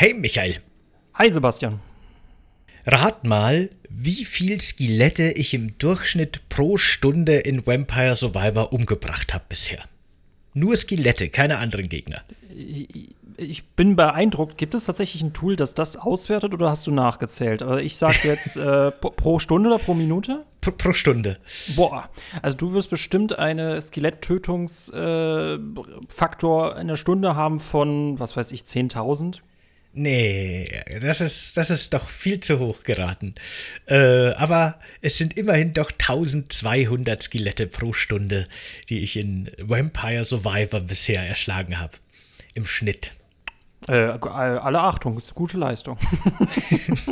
Hey Michael. Hi Sebastian. Rat mal, wie viel Skelette ich im Durchschnitt pro Stunde in Vampire Survivor umgebracht habe bisher. Nur Skelette, keine anderen Gegner. Ich bin beeindruckt. Gibt es tatsächlich ein Tool, das das auswertet oder hast du nachgezählt? Aber ich sage jetzt äh, pro Stunde oder pro Minute? Pro, pro, Stunde. Boah, also du wirst bestimmt einen Skeletttötungsfaktor äh, in der Stunde haben von, was weiß ich, 10.000. Nee, das ist, das ist doch viel zu hoch geraten. Äh, aber es sind immerhin doch 1200 Skelette pro Stunde, die ich in Vampire Survivor bisher erschlagen habe. Im Schnitt. Äh, alle Achtung, ist gute Leistung.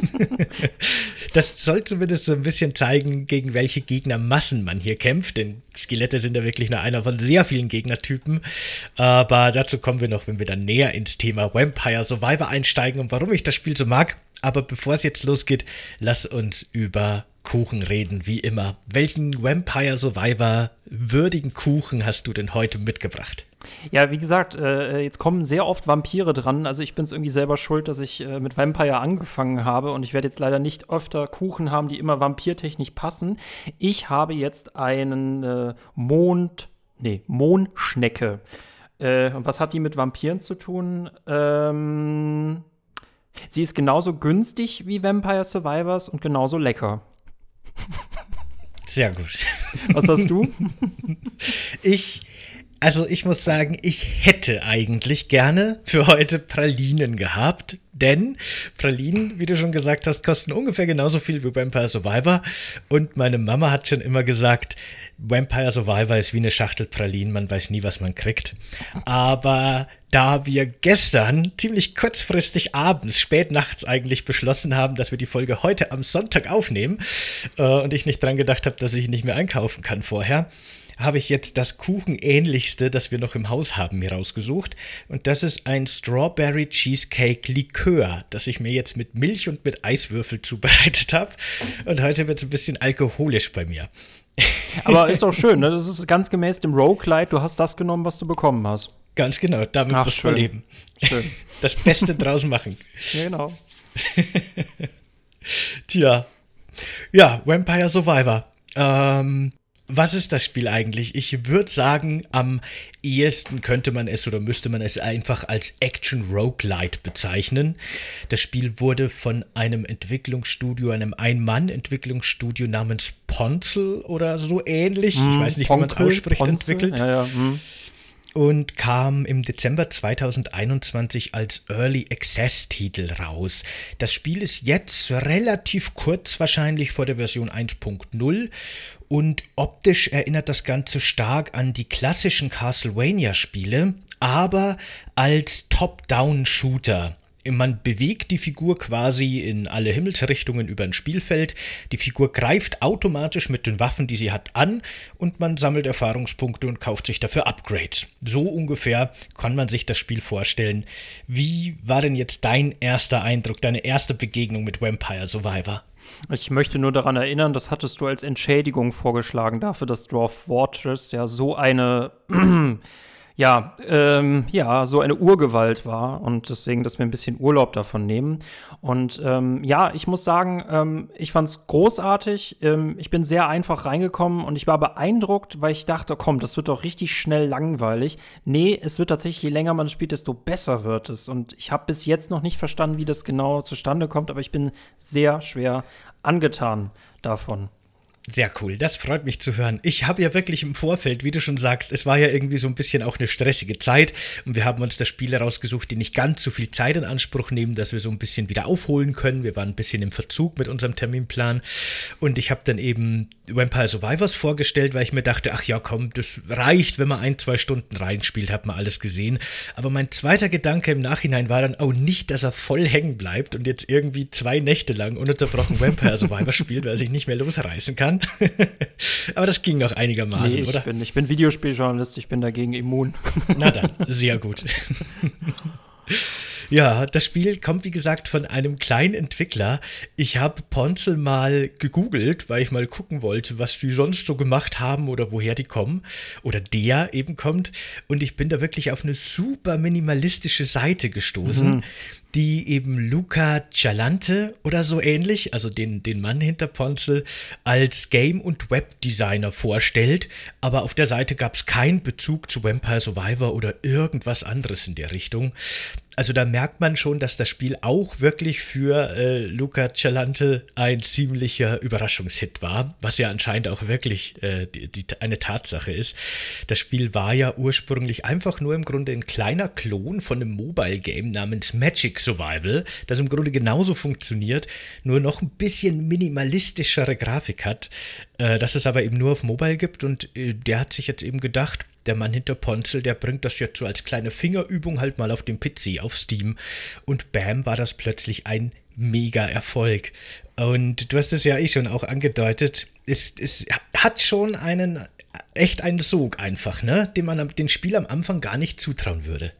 das soll zumindest so ein bisschen zeigen, gegen welche Gegnermassen man hier kämpft, denn Skelette sind ja wirklich nur einer von sehr vielen Gegnertypen. Aber dazu kommen wir noch, wenn wir dann näher ins Thema Vampire Survivor einsteigen und warum ich das Spiel so mag. Aber bevor es jetzt losgeht, lass uns über Kuchen reden, wie immer. Welchen Vampire Survivor würdigen Kuchen hast du denn heute mitgebracht? Ja, wie gesagt, äh, jetzt kommen sehr oft Vampire dran. Also ich bin es irgendwie selber schuld, dass ich äh, mit Vampire angefangen habe und ich werde jetzt leider nicht öfter Kuchen haben, die immer vampirtechnisch passen. Ich habe jetzt einen äh, Mond, nee, Mondschnecke. Äh, und was hat die mit Vampiren zu tun? Ähm, sie ist genauso günstig wie Vampire Survivors und genauso lecker. Sehr gut. Was hast du? ich also ich muss sagen, ich hätte eigentlich gerne für heute Pralinen gehabt, denn Pralinen, wie du schon gesagt hast, kosten ungefähr genauso viel wie Vampire Survivor. Und meine Mama hat schon immer gesagt, Vampire Survivor ist wie eine Schachtel Pralinen, man weiß nie, was man kriegt. Aber da wir gestern ziemlich kurzfristig abends, spät nachts eigentlich beschlossen haben, dass wir die Folge heute am Sonntag aufnehmen äh, und ich nicht dran gedacht habe, dass ich nicht mehr einkaufen kann vorher, habe ich jetzt das Kuchenähnlichste, das wir noch im Haus haben, mir rausgesucht. Und das ist ein Strawberry Cheesecake Likör, das ich mir jetzt mit Milch und mit Eiswürfel zubereitet habe. Und heute wird es ein bisschen alkoholisch bei mir. Aber ist doch schön, ne? Das ist ganz gemäß dem Roguelite. Du hast das genommen, was du bekommen hast. Ganz genau, damit Ach, musst du leben. Schön. Das Beste draus machen. Ja, genau. Tja. Ja, Vampire Survivor. Ähm, was ist das Spiel eigentlich? Ich würde sagen, am ehesten könnte man es oder müsste man es einfach als Action Roguelite bezeichnen. Das Spiel wurde von einem Entwicklungsstudio, einem Ein-Mann-Entwicklungsstudio namens Ponzel oder so ähnlich, mm, ich weiß nicht, Ponkel, wie man es ausspricht, Ponzel? entwickelt. Ja, ja, mm und kam im Dezember 2021 als Early Access Titel raus. Das Spiel ist jetzt relativ kurz wahrscheinlich vor der Version 1.0 und optisch erinnert das Ganze stark an die klassischen Castlevania-Spiele, aber als Top-Down-Shooter. Man bewegt die Figur quasi in alle Himmelsrichtungen über ein Spielfeld. Die Figur greift automatisch mit den Waffen, die sie hat, an und man sammelt Erfahrungspunkte und kauft sich dafür Upgrades. So ungefähr kann man sich das Spiel vorstellen. Wie war denn jetzt dein erster Eindruck, deine erste Begegnung mit Vampire Survivor? Ich möchte nur daran erinnern, das hattest du als Entschädigung vorgeschlagen dafür, dass Dwarf Fortress ja so eine ja, ähm, ja, so eine Urgewalt war und deswegen, dass wir ein bisschen Urlaub davon nehmen. Und ähm, ja, ich muss sagen, ähm, ich fand es großartig. Ähm, ich bin sehr einfach reingekommen und ich war beeindruckt, weil ich dachte, komm, das wird doch richtig schnell langweilig. Nee, es wird tatsächlich, je länger man spielt, desto besser wird es. Und ich habe bis jetzt noch nicht verstanden, wie das genau zustande kommt, aber ich bin sehr schwer angetan davon. Sehr cool, das freut mich zu hören. Ich habe ja wirklich im Vorfeld, wie du schon sagst, es war ja irgendwie so ein bisschen auch eine stressige Zeit und wir haben uns da Spiele rausgesucht, die nicht ganz so viel Zeit in Anspruch nehmen, dass wir so ein bisschen wieder aufholen können. Wir waren ein bisschen im Verzug mit unserem Terminplan und ich habe dann eben Vampire Survivors vorgestellt, weil ich mir dachte, ach ja, komm, das reicht, wenn man ein, zwei Stunden reinspielt, hat man alles gesehen. Aber mein zweiter Gedanke im Nachhinein war dann, oh, nicht, dass er voll hängen bleibt und jetzt irgendwie zwei Nächte lang ununterbrochen Vampire Survivors spielt, weil er sich nicht mehr losreißen kann kann. Aber das ging noch einigermaßen, nee, ich oder? Bin, ich bin Videospieljournalist, ich bin dagegen immun. Na dann, sehr gut. Ja, das Spiel kommt wie gesagt von einem kleinen Entwickler. Ich habe Ponzel mal gegoogelt, weil ich mal gucken wollte, was die sonst so gemacht haben oder woher die kommen. Oder der eben kommt. Und ich bin da wirklich auf eine super minimalistische Seite gestoßen. Mhm die eben Luca Cialante oder so ähnlich, also den, den Mann hinter Ponzel, als Game- und Webdesigner vorstellt. Aber auf der Seite gab es keinen Bezug zu Vampire Survivor oder irgendwas anderes in der Richtung. Also da merkt man schon, dass das Spiel auch wirklich für äh, Luca Cialante ein ziemlicher Überraschungshit war, was ja anscheinend auch wirklich äh, die, die, eine Tatsache ist. Das Spiel war ja ursprünglich einfach nur im Grunde ein kleiner Klon von einem Mobile Game namens Magic Survival, das im Grunde genauso funktioniert, nur noch ein bisschen minimalistischere Grafik hat, äh, dass es aber eben nur auf Mobile gibt und äh, der hat sich jetzt eben gedacht, der Mann hinter Ponzel, der bringt das jetzt so als kleine Fingerübung halt mal auf dem PC auf Steam. Und bam, war das plötzlich ein mega Erfolg. Und du hast es ja eh schon auch angedeutet, es, es hat schon einen, echt einen Sog einfach, ne? Den man dem Spiel am Anfang gar nicht zutrauen würde.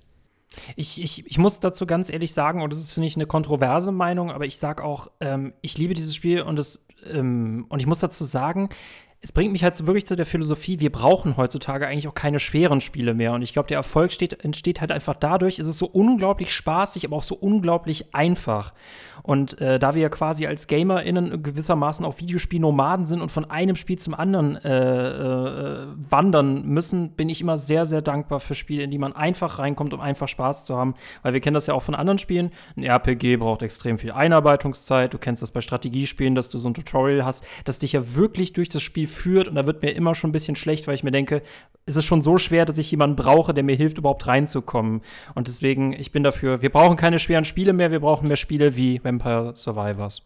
Ich, ich, ich muss dazu ganz ehrlich sagen, und das ist, finde ich, eine kontroverse Meinung, aber ich sage auch, ähm, ich liebe dieses Spiel und, das, ähm, und ich muss dazu sagen, es bringt mich halt wirklich zu der Philosophie, wir brauchen heutzutage eigentlich auch keine schweren Spiele mehr. Und ich glaube, der Erfolg steht, entsteht halt einfach dadurch, es ist so unglaublich spaßig, aber auch so unglaublich einfach. Und äh, da wir ja quasi als GamerInnen gewissermaßen auch Videospielnomaden sind und von einem Spiel zum anderen äh, äh, wandern müssen, bin ich immer sehr, sehr dankbar für Spiele, in die man einfach reinkommt, um einfach Spaß zu haben. Weil wir kennen das ja auch von anderen Spielen. Ein RPG braucht extrem viel Einarbeitungszeit. Du kennst das bei Strategiespielen, dass du so ein Tutorial hast, das dich ja wirklich durch das Spiel führt. Und da wird mir immer schon ein bisschen schlecht, weil ich mir denke, es ist schon so schwer, dass ich jemanden brauche, der mir hilft, überhaupt reinzukommen. Und deswegen, ich bin dafür, wir brauchen keine schweren Spiele mehr, wir brauchen mehr Spiele wie Vampire Survivors.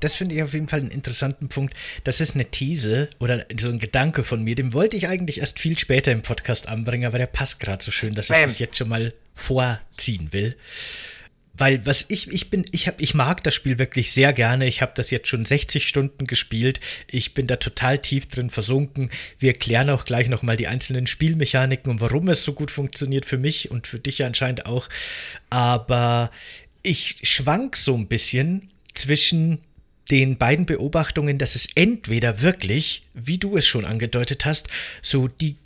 Das finde ich auf jeden Fall einen interessanten Punkt. Das ist eine These oder so ein Gedanke von mir. Den wollte ich eigentlich erst viel später im Podcast anbringen, aber der passt gerade so schön, dass Bam. ich das jetzt schon mal vorziehen will. Weil was ich, ich bin, ich habe, ich mag das Spiel wirklich sehr gerne. Ich habe das jetzt schon 60 Stunden gespielt. Ich bin da total tief drin versunken. Wir klären auch gleich nochmal die einzelnen Spielmechaniken und warum es so gut funktioniert für mich und für dich ja anscheinend auch. Aber ich schwank so ein bisschen zwischen den beiden Beobachtungen, dass es entweder wirklich, wie du es schon angedeutet hast, so die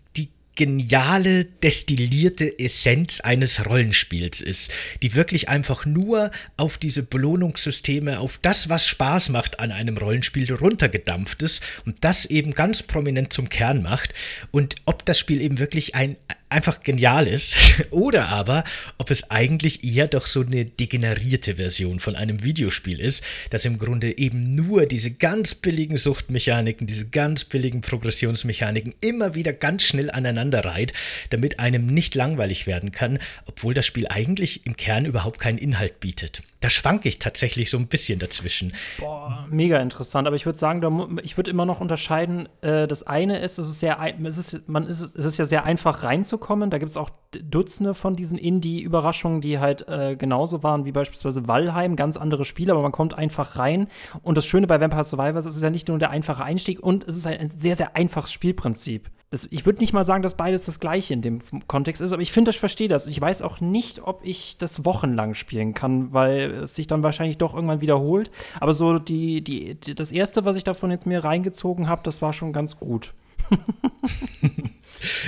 geniale, destillierte Essenz eines Rollenspiels ist, die wirklich einfach nur auf diese Belohnungssysteme, auf das, was Spaß macht an einem Rollenspiel runtergedampft ist und das eben ganz prominent zum Kern macht. Und ob das Spiel eben wirklich ein einfach genial ist oder aber ob es eigentlich eher doch so eine degenerierte Version von einem Videospiel ist, das im Grunde eben nur diese ganz billigen Suchtmechaniken, diese ganz billigen Progressionsmechaniken immer wieder ganz schnell aneinander reiht, damit einem nicht langweilig werden kann, obwohl das Spiel eigentlich im Kern überhaupt keinen Inhalt bietet. Da schwanke ich tatsächlich so ein bisschen dazwischen. Boah, mega interessant, aber ich würde sagen, ich würde immer noch unterscheiden, äh, das eine ist, es ist sehr, es ist, man ist, es ist ja sehr einfach reinzukommen rauskommen. Da gibt es auch Dutzende von diesen Indie-Überraschungen, die halt äh, genauso waren wie beispielsweise Valheim, ganz andere Spiele, aber man kommt einfach rein. Und das Schöne bei Vampire Survivors ist, es ist ja nicht nur der einfache Einstieg und es ist ein sehr, sehr einfaches Spielprinzip. Das, ich würde nicht mal sagen, dass beides das gleiche in dem Kontext ist, aber ich finde, ich verstehe das. Ich weiß auch nicht, ob ich das wochenlang spielen kann, weil es sich dann wahrscheinlich doch irgendwann wiederholt. Aber so die, die, die das erste, was ich davon jetzt mir reingezogen habe, das war schon ganz gut.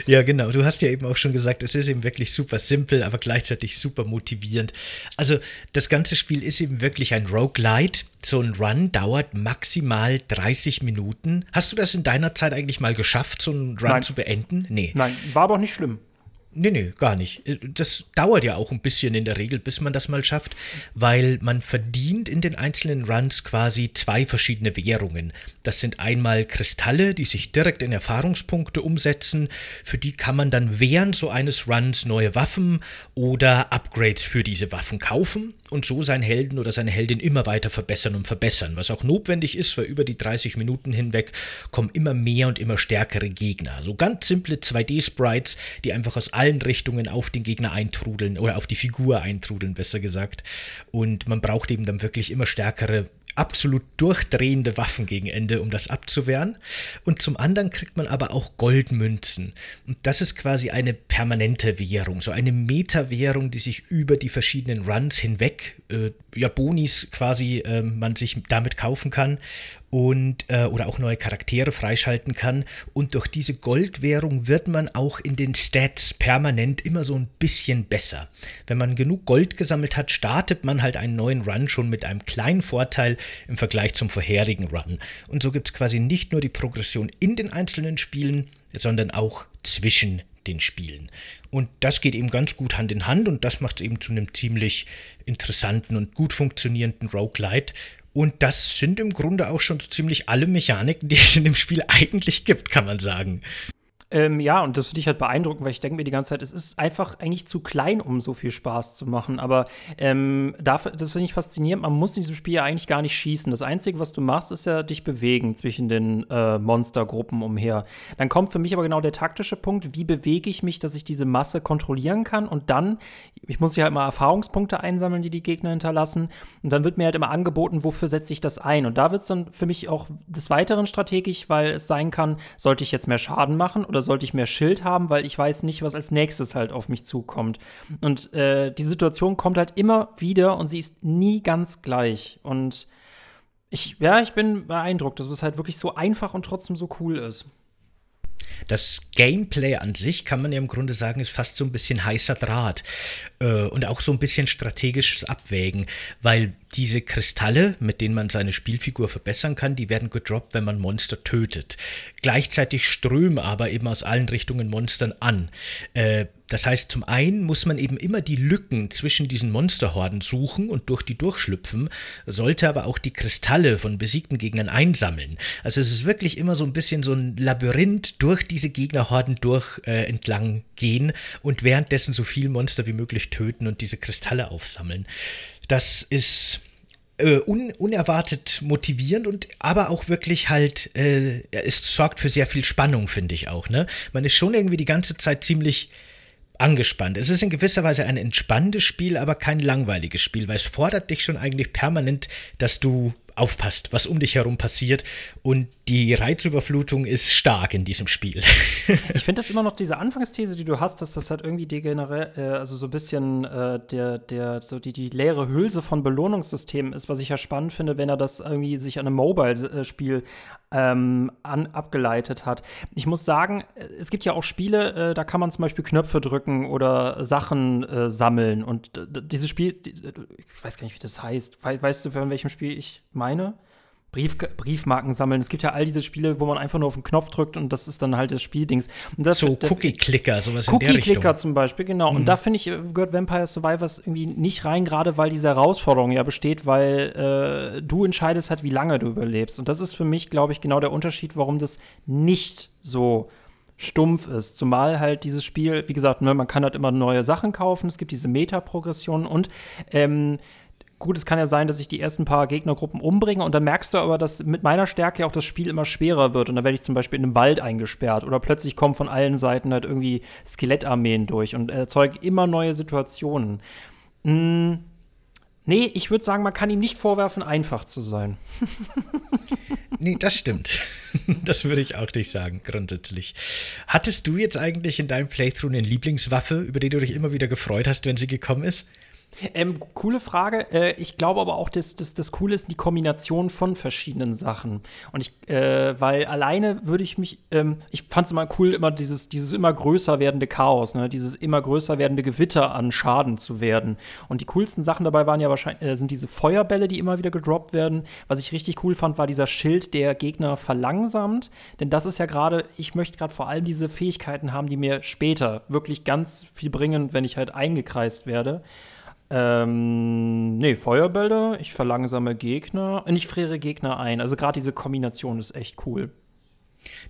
ja, genau. Du hast ja eben auch schon gesagt, es ist eben wirklich super simpel, aber gleichzeitig super motivierend. Also, das ganze Spiel ist eben wirklich ein Roguelite. So ein Run dauert maximal 30 Minuten. Hast du das in deiner Zeit eigentlich mal geschafft, so einen Run Nein. zu beenden? Nee. Nein, war aber auch nicht schlimm. Nee, nee, gar nicht. Das dauert ja auch ein bisschen in der Regel, bis man das mal schafft, weil man verdient in den einzelnen Runs quasi zwei verschiedene Währungen. Das sind einmal Kristalle, die sich direkt in Erfahrungspunkte umsetzen. Für die kann man dann während so eines Runs neue Waffen oder Upgrades für diese Waffen kaufen und so seinen Helden oder seine Heldin immer weiter verbessern und verbessern, was auch notwendig ist, weil über die 30 Minuten hinweg kommen immer mehr und immer stärkere Gegner. So ganz simple 2D-Sprites, die einfach aus allen Richtungen auf den Gegner eintrudeln oder auf die Figur eintrudeln, besser gesagt. Und man braucht eben dann wirklich immer stärkere absolut durchdrehende Waffen gegen Ende, um das abzuwehren. Und zum anderen kriegt man aber auch Goldmünzen. Und das ist quasi eine permanente Währung, so eine Meta-Währung, die sich über die verschiedenen Runs hinweg, äh, ja, Bonis quasi äh, man sich damit kaufen kann und äh, oder auch neue Charaktere freischalten kann. Und durch diese Goldwährung wird man auch in den Stats permanent immer so ein bisschen besser. Wenn man genug Gold gesammelt hat, startet man halt einen neuen Run schon mit einem kleinen Vorteil im Vergleich zum vorherigen Run. Und so gibt es quasi nicht nur die Progression in den einzelnen Spielen, sondern auch zwischen den Spielen. Und das geht eben ganz gut Hand in Hand und das macht es eben zu einem ziemlich interessanten und gut funktionierenden Roguelite. Und das sind im Grunde auch schon ziemlich alle Mechaniken, die es in dem Spiel eigentlich gibt, kann man sagen. Ähm, ja, und das finde ich halt beeindruckend, weil ich denke mir die ganze Zeit, es ist einfach eigentlich zu klein, um so viel Spaß zu machen. Aber ähm, dafür, das finde ich faszinierend. Man muss in diesem Spiel ja eigentlich gar nicht schießen. Das Einzige, was du machst, ist ja dich bewegen zwischen den äh, Monstergruppen umher. Dann kommt für mich aber genau der taktische Punkt, wie bewege ich mich, dass ich diese Masse kontrollieren kann. Und dann, ich muss ja halt mal Erfahrungspunkte einsammeln, die die Gegner hinterlassen. Und dann wird mir halt immer angeboten, wofür setze ich das ein. Und da wird es dann für mich auch des Weiteren strategisch, weil es sein kann, sollte ich jetzt mehr Schaden machen oder sollte ich mehr Schild haben, weil ich weiß nicht, was als nächstes halt auf mich zukommt. Und äh, die Situation kommt halt immer wieder und sie ist nie ganz gleich. Und ich, ja, ich bin beeindruckt, dass es halt wirklich so einfach und trotzdem so cool ist. Das Gameplay an sich kann man ja im Grunde sagen, ist fast so ein bisschen heißer Draht äh, und auch so ein bisschen strategisches Abwägen, weil diese Kristalle, mit denen man seine Spielfigur verbessern kann, die werden gedroppt, wenn man Monster tötet. Gleichzeitig strömen aber eben aus allen Richtungen Monstern an. Äh, das heißt, zum einen muss man eben immer die Lücken zwischen diesen Monsterhorden suchen und durch die durchschlüpfen, sollte aber auch die Kristalle von besiegten Gegnern einsammeln. Also es ist wirklich immer so ein bisschen so ein Labyrinth durch diese Gegnerhorden durch äh, entlang gehen und währenddessen so viel Monster wie möglich töten und diese Kristalle aufsammeln. Das ist äh, un, unerwartet motivierend und aber auch wirklich halt, äh, es sorgt für sehr viel Spannung, finde ich auch. Ne? Man ist schon irgendwie die ganze Zeit ziemlich angespannt. Es ist in gewisser Weise ein entspannendes Spiel, aber kein langweiliges Spiel, weil es fordert dich schon eigentlich permanent, dass du aufpasst, was um dich herum passiert. Und die Reizüberflutung ist stark in diesem Spiel. ich finde das immer noch diese Anfangsthese, die du hast, dass das halt irgendwie degenerell, äh, also so ein bisschen äh, der, der, so die, die leere Hülse von Belohnungssystemen ist, was ich ja spannend finde, wenn er das irgendwie sich an einem Mobile-Spiel ähm, an, abgeleitet hat. Ich muss sagen, äh, es gibt ja auch Spiele, äh, da kann man zum Beispiel Knöpfe drücken oder Sachen äh, sammeln. Und dieses Spiel, die, ich weiß gar nicht, wie das heißt. We weißt du, von welchem Spiel ich meine? Brief, Briefmarken sammeln. Es gibt ja all diese Spiele, wo man einfach nur auf den Knopf drückt und das ist dann halt das Spieldings. Das, so Cookie-Clicker, sowas Cookie in der Richtung. Cookie-Clicker zum Beispiel, genau. Mhm. Und da finde ich, gehört Vampire Survivors irgendwie nicht rein, gerade weil diese Herausforderung ja besteht, weil äh, du entscheidest halt, wie lange du überlebst. Und das ist für mich, glaube ich, genau der Unterschied, warum das nicht so stumpf ist. Zumal halt dieses Spiel, wie gesagt, ne, man kann halt immer neue Sachen kaufen, es gibt diese Meta-Progression und ähm, gut, es kann ja sein, dass ich die ersten paar Gegnergruppen umbringe und dann merkst du aber, dass mit meiner Stärke auch das Spiel immer schwerer wird und dann werde ich zum Beispiel in einem Wald eingesperrt oder plötzlich kommen von allen Seiten halt irgendwie Skelettarmeen durch und erzeugen immer neue Situationen. Hm. Nee, ich würde sagen, man kann ihm nicht vorwerfen, einfach zu sein. nee, das stimmt. Das würde ich auch nicht sagen, grundsätzlich. Hattest du jetzt eigentlich in deinem Playthrough eine Lieblingswaffe, über die du dich immer wieder gefreut hast, wenn sie gekommen ist? Ähm, coole Frage. Äh, ich glaube aber auch, dass, das Coole ist die Kombination von verschiedenen Sachen. Und ich, äh, weil alleine würde ich mich, ähm, ich fand es immer cool, immer dieses, dieses immer größer werdende Chaos, ne? dieses immer größer werdende Gewitter an Schaden zu werden. Und die coolsten Sachen dabei waren ja wahrscheinlich, äh, sind diese Feuerbälle, die immer wieder gedroppt werden. Was ich richtig cool fand, war dieser Schild, der Gegner verlangsamt. Denn das ist ja gerade, ich möchte gerade vor allem diese Fähigkeiten haben, die mir später wirklich ganz viel bringen, wenn ich halt eingekreist werde. Ähm, nee, Feuerbälle, ich verlangsame Gegner und ich friere Gegner ein. Also gerade diese Kombination ist echt cool.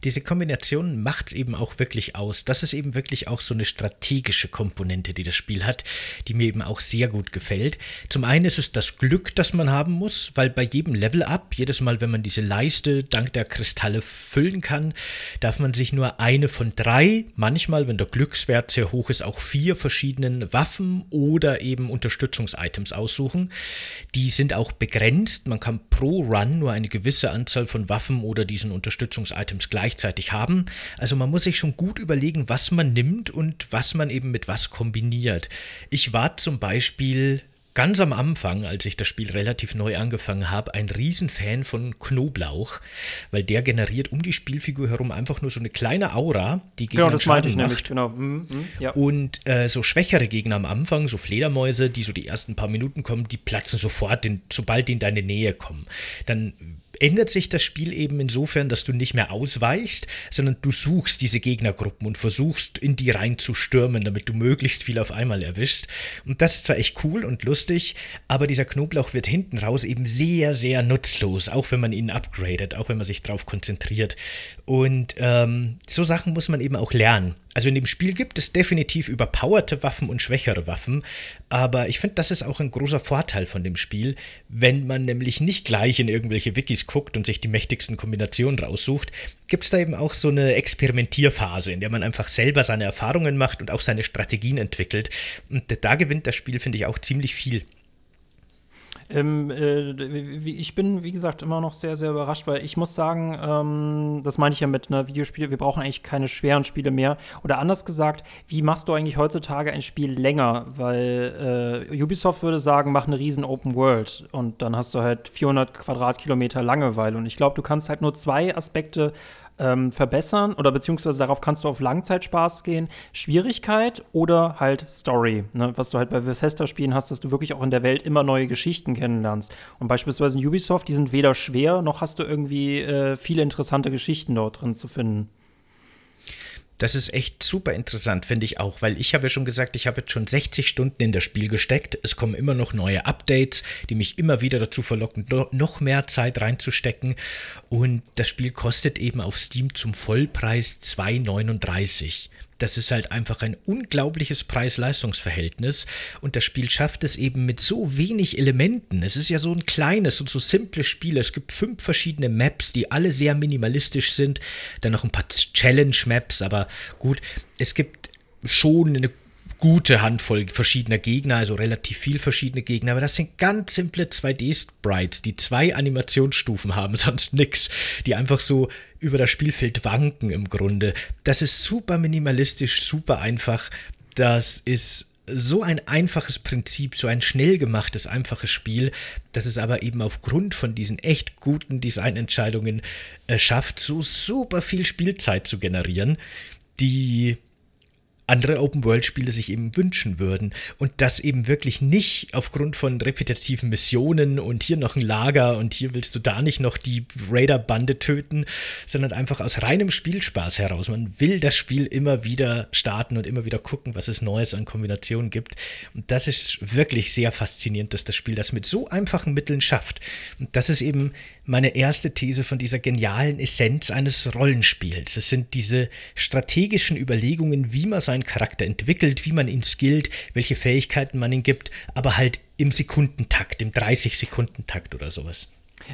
Diese Kombination macht es eben auch wirklich aus. Das ist eben wirklich auch so eine strategische Komponente, die das Spiel hat, die mir eben auch sehr gut gefällt. Zum einen ist es das Glück, das man haben muss, weil bei jedem Level-Up, jedes Mal, wenn man diese Leiste dank der Kristalle füllen kann, darf man sich nur eine von drei, manchmal, wenn der Glückswert sehr hoch ist, auch vier verschiedenen Waffen oder eben Unterstützungsitems aussuchen. Die sind auch begrenzt. Man kann pro Run nur eine gewisse Anzahl von Waffen oder diesen Unterstützungsitems gleichzeitig haben. Also man muss sich schon gut überlegen, was man nimmt und was man eben mit was kombiniert. Ich war zum Beispiel ganz am Anfang, als ich das Spiel relativ neu angefangen habe, ein Riesenfan von Knoblauch, weil der generiert um die Spielfigur herum einfach nur so eine kleine Aura, die Gegner genau, das Schaden ich macht. Nämlich, genau. Mhm, mh, ja. Und äh, so schwächere Gegner am Anfang, so Fledermäuse, die so die ersten paar Minuten kommen, die platzen sofort, in, sobald die in deine Nähe kommen. Dann ändert sich das Spiel eben insofern, dass du nicht mehr ausweichst, sondern du suchst diese Gegnergruppen und versuchst in die rein zu stürmen, damit du möglichst viel auf einmal erwischst. Und das ist zwar echt cool und lustig, aber dieser Knoblauch wird hinten raus eben sehr, sehr nutzlos, auch wenn man ihn upgradet, auch wenn man sich darauf konzentriert. Und ähm, so Sachen muss man eben auch lernen. Also in dem Spiel gibt es definitiv überpowerte Waffen und schwächere Waffen, aber ich finde, das ist auch ein großer Vorteil von dem Spiel, wenn man nämlich nicht gleich in irgendwelche Wikis guckt und sich die mächtigsten Kombinationen raussucht, gibt es da eben auch so eine Experimentierphase, in der man einfach selber seine Erfahrungen macht und auch seine Strategien entwickelt. Und da gewinnt das Spiel, finde ich, auch ziemlich viel. Ähm, äh, ich bin, wie gesagt, immer noch sehr, sehr überrascht, weil ich muss sagen, ähm, das meine ich ja mit einer Videospiele, wir brauchen eigentlich keine schweren Spiele mehr. Oder anders gesagt, wie machst du eigentlich heutzutage ein Spiel länger? Weil äh, Ubisoft würde sagen, mach eine riesen Open World und dann hast du halt 400 Quadratkilometer Langeweile. Und ich glaube, du kannst halt nur zwei Aspekte ähm, verbessern oder beziehungsweise darauf kannst du auf Langzeitspaß gehen. Schwierigkeit oder halt Story, ne? was du halt bei Bethesda-Spielen hast, dass du wirklich auch in der Welt immer neue Geschichten kennenlernst. Und beispielsweise in Ubisoft, die sind weder schwer, noch hast du irgendwie äh, viele interessante Geschichten dort drin zu finden. Das ist echt super interessant, finde ich auch, weil ich habe ja schon gesagt, ich habe jetzt schon 60 Stunden in das Spiel gesteckt. Es kommen immer noch neue Updates, die mich immer wieder dazu verlocken, noch mehr Zeit reinzustecken. Und das Spiel kostet eben auf Steam zum Vollpreis 2,39 das ist halt einfach ein unglaubliches Preis-Leistungs-Verhältnis und das Spiel schafft es eben mit so wenig Elementen. Es ist ja so ein kleines und so simples Spiel. Es gibt fünf verschiedene Maps, die alle sehr minimalistisch sind. Dann noch ein paar Challenge-Maps, aber gut, es gibt schon eine gute Handvoll verschiedener Gegner, also relativ viel verschiedene Gegner, aber das sind ganz simple 2D-Sprites, die zwei Animationsstufen haben, sonst nix, die einfach so über das Spielfeld wanken im Grunde. Das ist super minimalistisch, super einfach. Das ist so ein einfaches Prinzip, so ein schnell gemachtes, einfaches Spiel, das es aber eben aufgrund von diesen echt guten Designentscheidungen äh, schafft, so super viel Spielzeit zu generieren, die andere Open-World-Spiele sich eben wünschen würden. Und das eben wirklich nicht aufgrund von repetitiven Missionen und hier noch ein Lager und hier willst du da nicht noch die Raider-Bande töten, sondern einfach aus reinem Spielspaß heraus. Man will das Spiel immer wieder starten und immer wieder gucken, was es Neues an Kombinationen gibt. Und das ist wirklich sehr faszinierend, dass das Spiel das mit so einfachen Mitteln schafft. Und das ist eben meine erste These von dieser genialen Essenz eines Rollenspiels. Es sind diese strategischen Überlegungen, wie man sein Charakter entwickelt, wie man ihn skillt, welche Fähigkeiten man ihm gibt, aber halt im Sekundentakt, im 30-Sekundentakt oder sowas.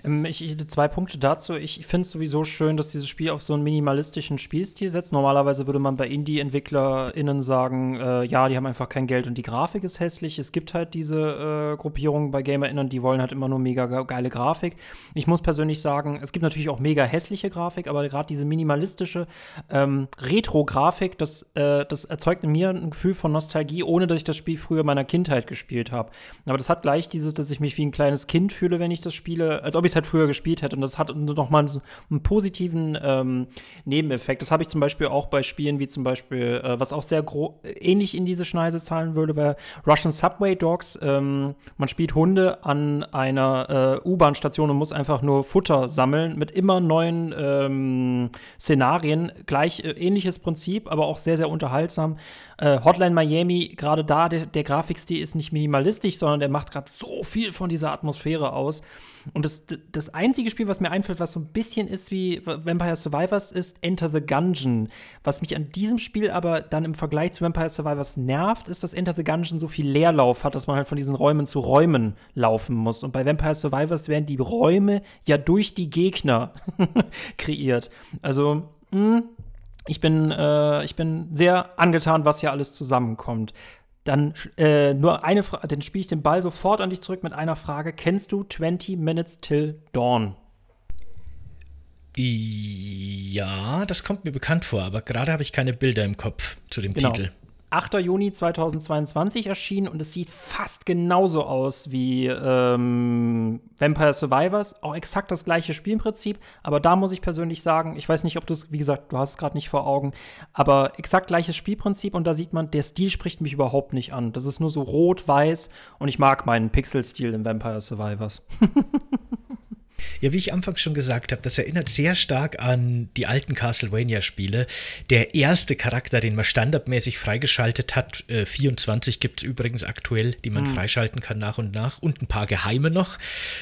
Ähm, ich, ich, zwei Punkte dazu. Ich finde es sowieso schön, dass dieses Spiel auf so einen minimalistischen Spielstil setzt. Normalerweise würde man bei Indie-EntwicklerInnen sagen, äh, ja, die haben einfach kein Geld und die Grafik ist hässlich. Es gibt halt diese äh, Gruppierungen bei GamerInnen, die wollen halt immer nur mega geile Grafik. Ich muss persönlich sagen, es gibt natürlich auch mega hässliche Grafik, aber gerade diese minimalistische ähm, Retro-Grafik, das, äh, das erzeugt in mir ein Gefühl von Nostalgie, ohne dass ich das Spiel früher in meiner Kindheit gespielt habe. Aber das hat gleich dieses, dass ich mich wie ein kleines Kind fühle, wenn ich das spiele, als ob ich es halt früher gespielt hätte. Und das hat nochmal so einen positiven ähm, Nebeneffekt. Das habe ich zum Beispiel auch bei Spielen wie zum Beispiel, äh, was auch sehr ähnlich in diese Schneise zahlen würde, wäre Russian Subway Dogs. Ähm, man spielt Hunde an einer äh, U-Bahn-Station und muss einfach nur Futter sammeln mit immer neuen ähm, Szenarien. Gleich äh, ähnliches Prinzip, aber auch sehr, sehr unterhaltsam. Äh, Hotline Miami, gerade da, der, der Grafikstil ist nicht minimalistisch, sondern der macht gerade so viel von dieser Atmosphäre aus. Und das, das einzige Spiel, was mir einfällt, was so ein bisschen ist wie Vampire Survivors, ist Enter the Gungeon. Was mich an diesem Spiel aber dann im Vergleich zu Vampire Survivors nervt, ist, dass Enter the Gungeon so viel Leerlauf hat, dass man halt von diesen Räumen zu Räumen laufen muss. Und bei Vampire Survivors werden die Räume ja durch die Gegner kreiert. Also, mh, hm, ich bin, äh, ich bin sehr angetan, was hier alles zusammenkommt. Dann äh, nur eine Frage, dann spiele ich den Ball sofort an dich zurück mit einer Frage. Kennst du 20 Minutes Till Dawn? Ja, das kommt mir bekannt vor, aber gerade habe ich keine Bilder im Kopf zu dem genau. Titel. 8. Juni 2022 erschienen und es sieht fast genauso aus wie ähm, Vampire Survivors. Auch exakt das gleiche Spielprinzip, aber da muss ich persönlich sagen, ich weiß nicht, ob du es, wie gesagt, du hast es gerade nicht vor Augen, aber exakt gleiches Spielprinzip und da sieht man, der Stil spricht mich überhaupt nicht an. Das ist nur so rot-weiß und ich mag meinen Pixel-Stil in Vampire Survivors. Ja, wie ich anfangs schon gesagt habe, das erinnert sehr stark an die alten Castlevania-Spiele. Der erste Charakter, den man standardmäßig freigeschaltet hat, äh, 24 gibt es übrigens aktuell, die man mhm. freischalten kann nach und nach und ein paar geheime noch.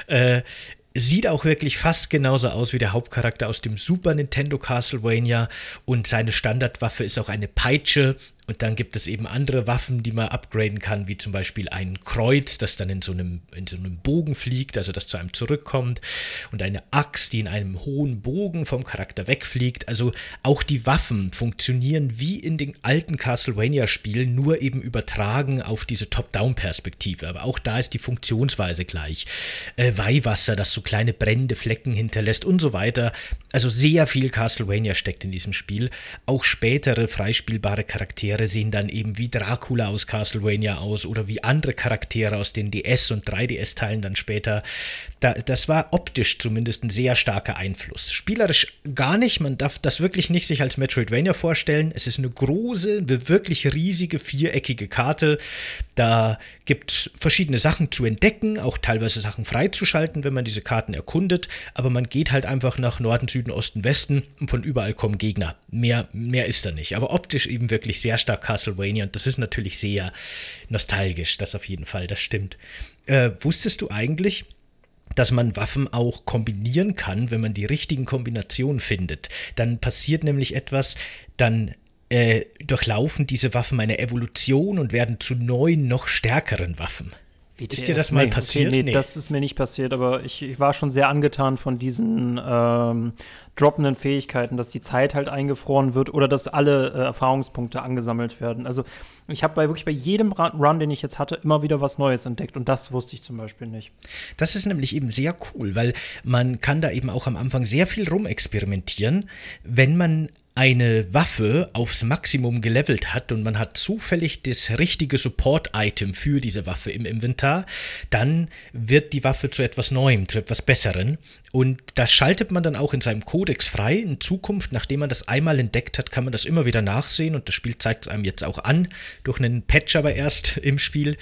Äh, sieht auch wirklich fast genauso aus wie der Hauptcharakter aus dem Super Nintendo Castlevania und seine Standardwaffe ist auch eine Peitsche und dann gibt es eben andere Waffen, die man upgraden kann, wie zum Beispiel ein Kreuz, das dann in so einem, in so einem Bogen fliegt, also das zu einem zurückkommt. Und eine Axt, die in einem hohen Bogen vom Charakter wegfliegt. Also auch die Waffen funktionieren wie in den alten Castlevania-Spielen, nur eben übertragen auf diese Top-Down-Perspektive. Aber auch da ist die Funktionsweise gleich. Äh, Weihwasser, das so kleine brennende Flecken hinterlässt und so weiter. Also sehr viel Castlevania steckt in diesem Spiel. Auch spätere freispielbare Charaktere Charaktere sehen dann eben wie Dracula aus Castlevania aus oder wie andere Charaktere aus den DS- und 3DS-Teilen dann später. Da, das war optisch zumindest ein sehr starker Einfluss. Spielerisch gar nicht, man darf das wirklich nicht sich als Metroidvania vorstellen. Es ist eine große, wirklich riesige, viereckige Karte. Da gibt es verschiedene Sachen zu entdecken, auch teilweise Sachen freizuschalten, wenn man diese Karten erkundet. Aber man geht halt einfach nach Norden, Süden, Osten, Westen und von überall kommen Gegner. Mehr, mehr ist da nicht. Aber optisch eben wirklich sehr stark Castlevania und das ist natürlich sehr nostalgisch, das auf jeden Fall, das stimmt. Äh, wusstest du eigentlich, dass man Waffen auch kombinieren kann, wenn man die richtigen Kombinationen findet. Dann passiert nämlich etwas, dann äh, durchlaufen diese Waffen eine Evolution und werden zu neuen, noch stärkeren Waffen. Ist dir das mal nee, passiert? Okay, nee, nee, das ist mir nicht passiert, aber ich, ich war schon sehr angetan von diesen ähm, droppenden Fähigkeiten, dass die Zeit halt eingefroren wird oder dass alle äh, Erfahrungspunkte angesammelt werden. Also ich habe bei wirklich bei jedem Run, den ich jetzt hatte, immer wieder was Neues entdeckt und das wusste ich zum Beispiel nicht. Das ist nämlich eben sehr cool, weil man kann da eben auch am Anfang sehr viel rumexperimentieren, wenn man eine Waffe aufs Maximum gelevelt hat und man hat zufällig das richtige Support-Item für diese Waffe im Inventar, dann wird die Waffe zu etwas Neuem, zu etwas Besseren. Und das schaltet man dann auch in seinem Codex frei. In Zukunft, nachdem man das einmal entdeckt hat, kann man das immer wieder nachsehen und das Spiel zeigt es einem jetzt auch an, durch einen Patch aber erst im Spiel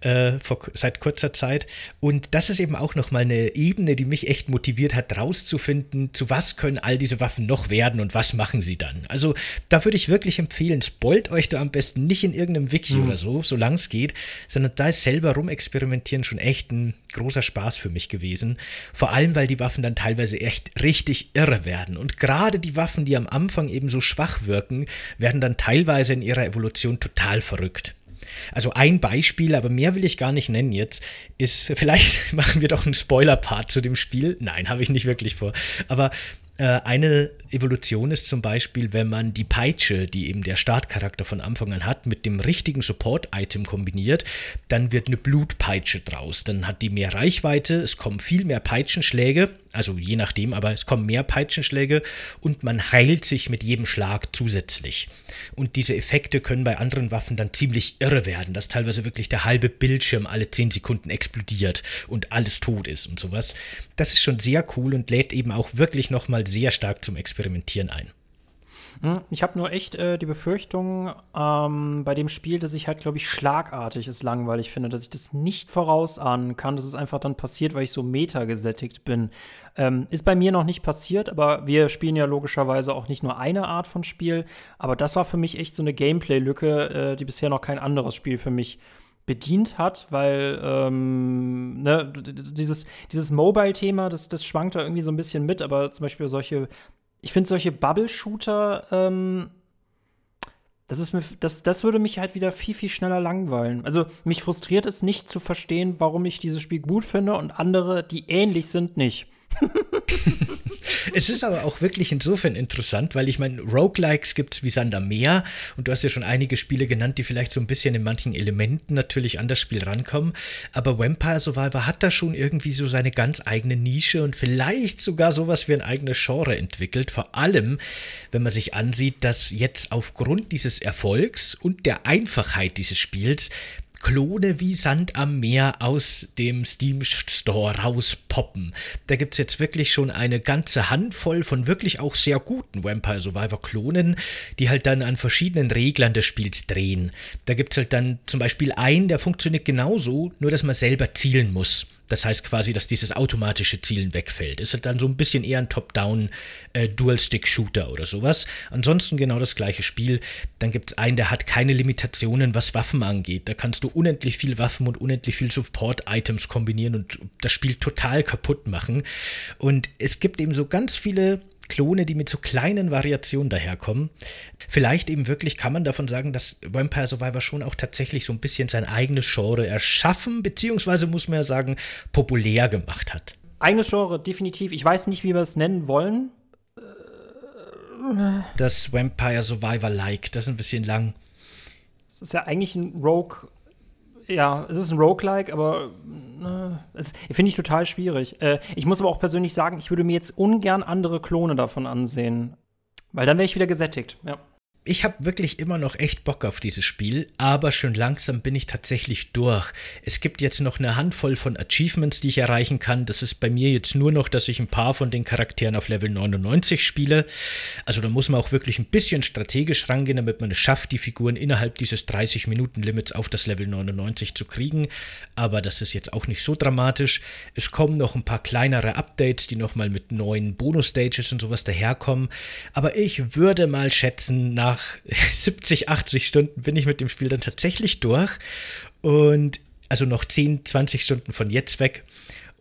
äh, vor, seit kurzer Zeit. Und das ist eben auch nochmal eine Ebene, die mich echt motiviert hat, rauszufinden, zu was können all diese Waffen noch werden und was machen sie dann. Also da würde ich wirklich empfehlen, spoilt euch da am besten nicht in irgendeinem Wiki mhm. oder so, solange es geht, sondern da ist selber rumexperimentieren schon echt ein großer Spaß für mich gewesen. Vor allem, weil die Waffen Waffen dann teilweise echt richtig irre werden. Und gerade die Waffen, die am Anfang eben so schwach wirken, werden dann teilweise in ihrer Evolution total verrückt. Also ein Beispiel, aber mehr will ich gar nicht nennen jetzt, ist, vielleicht machen wir doch einen Spoiler-Part zu dem Spiel. Nein, habe ich nicht wirklich vor. Aber eine Evolution ist zum Beispiel, wenn man die Peitsche, die eben der Startcharakter von Anfang an hat, mit dem richtigen Support-Item kombiniert, dann wird eine Blutpeitsche draus. Dann hat die mehr Reichweite, es kommen viel mehr Peitschenschläge, also je nachdem, aber es kommen mehr Peitschenschläge und man heilt sich mit jedem Schlag zusätzlich. Und diese Effekte können bei anderen Waffen dann ziemlich irre werden, dass teilweise wirklich der halbe Bildschirm alle 10 Sekunden explodiert und alles tot ist und sowas. Das ist schon sehr cool und lädt eben auch wirklich nochmal sehr stark zum Experimentieren ein. Hm, ich habe nur echt äh, die Befürchtung ähm, bei dem Spiel, dass ich halt, glaube ich, schlagartig es langweilig finde, dass ich das nicht vorausahnen kann, dass es einfach dann passiert, weil ich so meta gesättigt bin. Ähm, ist bei mir noch nicht passiert, aber wir spielen ja logischerweise auch nicht nur eine Art von Spiel. Aber das war für mich echt so eine Gameplay-Lücke, äh, die bisher noch kein anderes Spiel für mich bedient hat, weil ähm, ne, dieses, dieses Mobile-Thema, das, das schwankt da irgendwie so ein bisschen mit, aber zum Beispiel solche, ich finde solche Bubble-Shooter, ähm, das, ist mir, das, das würde mich halt wieder viel, viel schneller langweilen. Also mich frustriert es nicht zu verstehen, warum ich dieses Spiel gut finde und andere, die ähnlich sind, nicht. es ist aber auch wirklich insofern interessant, weil ich meine, Roguelikes gibt es wie Sander mehr und du hast ja schon einige Spiele genannt, die vielleicht so ein bisschen in manchen Elementen natürlich an das Spiel rankommen. Aber Vampire Survivor hat da schon irgendwie so seine ganz eigene Nische und vielleicht sogar sowas wie ein eigenes Genre entwickelt. Vor allem, wenn man sich ansieht, dass jetzt aufgrund dieses Erfolgs und der Einfachheit dieses Spiels Klone wie Sand am Meer aus dem Steam Store rauspoppen. Da gibt es jetzt wirklich schon eine ganze Handvoll von wirklich auch sehr guten Vampire Survivor Klonen, die halt dann an verschiedenen Reglern des Spiels drehen. Da gibt es halt dann zum Beispiel einen, der funktioniert genauso, nur dass man selber zielen muss. Das heißt quasi, dass dieses automatische Zielen wegfällt. Ist halt dann so ein bisschen eher ein Top-Down äh, oder sowas. Ansonsten genau das gleiche Spiel. Dann gibt es einen, der hat keine Limitationen, was Waffen angeht. Da kannst du unendlich viel Waffen und unendlich viel Support-Items kombinieren und das Spiel total kaputt machen. Und es gibt eben so ganz viele Klone, die mit so kleinen Variationen daherkommen. Vielleicht eben wirklich kann man davon sagen, dass Vampire Survivor schon auch tatsächlich so ein bisschen sein eigenes Genre erschaffen, beziehungsweise muss man ja sagen, populär gemacht hat. Eigenes Genre, definitiv. Ich weiß nicht, wie wir es nennen wollen. Das Vampire Survivor-like, das ist ein bisschen lang. Es ist ja eigentlich ein Rogue ja, es ist ein Roguelike, aber äh, finde ich total schwierig. Äh, ich muss aber auch persönlich sagen, ich würde mir jetzt ungern andere Klone davon ansehen. Weil dann wäre ich wieder gesättigt, ja ich habe wirklich immer noch echt Bock auf dieses Spiel, aber schon langsam bin ich tatsächlich durch. Es gibt jetzt noch eine Handvoll von Achievements, die ich erreichen kann. Das ist bei mir jetzt nur noch, dass ich ein paar von den Charakteren auf Level 99 spiele. Also da muss man auch wirklich ein bisschen strategisch rangehen, damit man es schafft, die Figuren innerhalb dieses 30-Minuten-Limits auf das Level 99 zu kriegen. Aber das ist jetzt auch nicht so dramatisch. Es kommen noch ein paar kleinere Updates, die nochmal mit neuen Bonus-Stages und sowas daherkommen. Aber ich würde mal schätzen, nach nach 70, 80 Stunden bin ich mit dem Spiel dann tatsächlich durch. Und also noch 10, 20 Stunden von jetzt weg.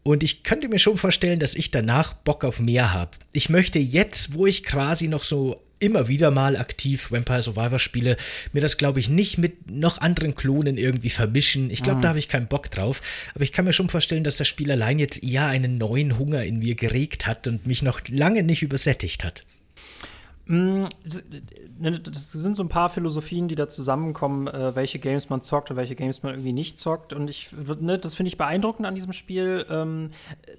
Und ich könnte mir schon vorstellen, dass ich danach Bock auf mehr habe. Ich möchte jetzt, wo ich quasi noch so immer wieder mal aktiv Vampire Survivor spiele, mir das, glaube ich, nicht mit noch anderen Klonen irgendwie vermischen. Ich glaube, mhm. da habe ich keinen Bock drauf. Aber ich kann mir schon vorstellen, dass das Spiel allein jetzt eher einen neuen Hunger in mir geregt hat und mich noch lange nicht übersättigt hat. Mm, ne, das sind so ein paar Philosophien, die da zusammenkommen, äh, welche Games man zockt und welche Games man irgendwie nicht zockt. Und ich, ne, das finde ich beeindruckend an diesem Spiel. Ähm,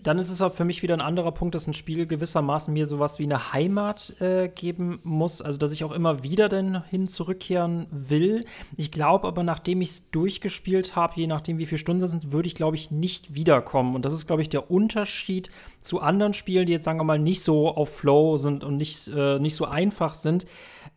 dann ist es auch für mich wieder ein anderer Punkt, dass ein Spiel gewissermaßen mir sowas wie eine Heimat äh, geben muss. Also, dass ich auch immer wieder dahin zurückkehren will. Ich glaube aber, nachdem ich es durchgespielt habe, je nachdem, wie viele Stunden es sind, würde ich, glaube ich, nicht wiederkommen. Und das ist, glaube ich, der Unterschied zu anderen Spielen, die jetzt, sagen wir mal, nicht so auf Flow sind und nicht, äh, nicht so einfach sind.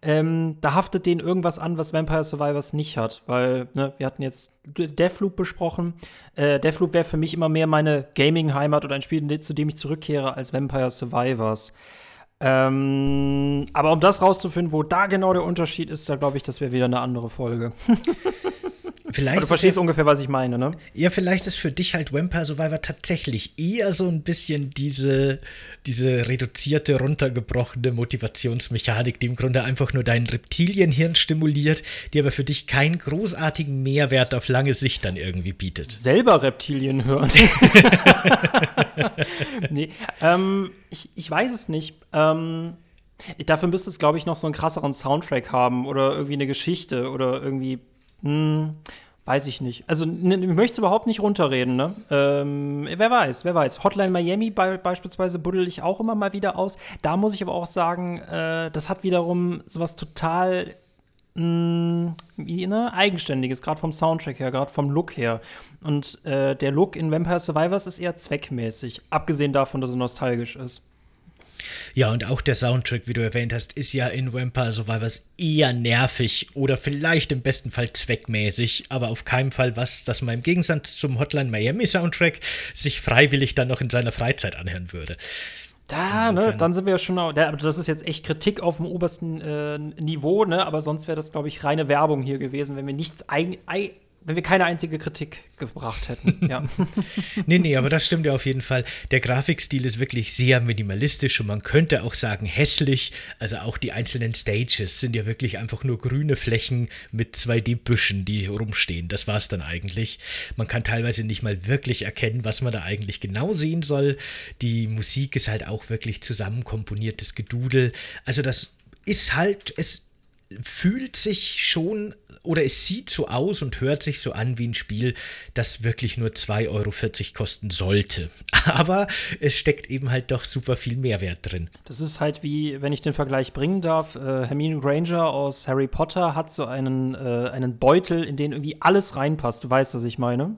Ähm, da haftet denen irgendwas an, was Vampire Survivors nicht hat. Weil, ne, wir hatten jetzt Deathloop besprochen. Äh, Deathloop wäre für mich immer mehr meine Gaming-Heimat oder ein Spiel, zu dem ich zurückkehre, als Vampire Survivors. Ähm, aber um das rauszufinden, wo da genau der Unterschied ist, da glaube ich, das wäre wieder eine andere Folge. Vielleicht du verstehst ja, ungefähr, was ich meine, ne? Ja, vielleicht ist für dich halt Vampire Survivor tatsächlich eher so ein bisschen diese, diese reduzierte, runtergebrochene Motivationsmechanik, die im Grunde einfach nur dein Reptilienhirn stimuliert, die aber für dich keinen großartigen Mehrwert auf lange Sicht dann irgendwie bietet. Selber Reptilienhirn. nee, ähm, ich, ich weiß es nicht. Ähm, dafür müsste es, glaube ich, noch so einen krasseren Soundtrack haben oder irgendwie eine Geschichte oder irgendwie. Hm, Weiß ich nicht. Also, ne, ich möchte es überhaupt nicht runterreden, ne? Ähm, wer weiß, wer weiß. Hotline Miami be beispielsweise buddel ich auch immer mal wieder aus. Da muss ich aber auch sagen, äh, das hat wiederum sowas total mh, hm, wie, ne, eigenständiges, gerade vom Soundtrack her, gerade vom Look her. Und äh, der Look in Vampire Survivors ist eher zweckmäßig, abgesehen davon, dass er nostalgisch ist. Ja, und auch der Soundtrack, wie du erwähnt hast, ist ja in Vampire Survivors eher nervig oder vielleicht im besten Fall zweckmäßig, aber auf keinen Fall was, das man im Gegensatz zum Hotline Miami Soundtrack sich freiwillig dann noch in seiner Freizeit anhören würde. Da, ne, dann sind wir ja schon, das ist jetzt echt Kritik auf dem obersten äh, Niveau, ne, aber sonst wäre das, glaube ich, reine Werbung hier gewesen, wenn wir nichts eigen, wenn wir keine einzige Kritik gebracht hätten. Ja. nee, nee, aber das stimmt ja auf jeden Fall. Der Grafikstil ist wirklich sehr minimalistisch und man könnte auch sagen hässlich. Also auch die einzelnen Stages sind ja wirklich einfach nur grüne Flächen mit 2D-Büschen, die rumstehen. Das war es dann eigentlich. Man kann teilweise nicht mal wirklich erkennen, was man da eigentlich genau sehen soll. Die Musik ist halt auch wirklich zusammenkomponiertes Gedudel. Also das ist halt, es fühlt sich schon oder es sieht so aus und hört sich so an wie ein Spiel, das wirklich nur 2,40 Euro kosten sollte. Aber es steckt eben halt doch super viel Mehrwert drin. Das ist halt wie, wenn ich den Vergleich bringen darf, äh, Hermine Granger aus Harry Potter hat so einen, äh, einen Beutel, in den irgendwie alles reinpasst. Du weißt, was ich meine?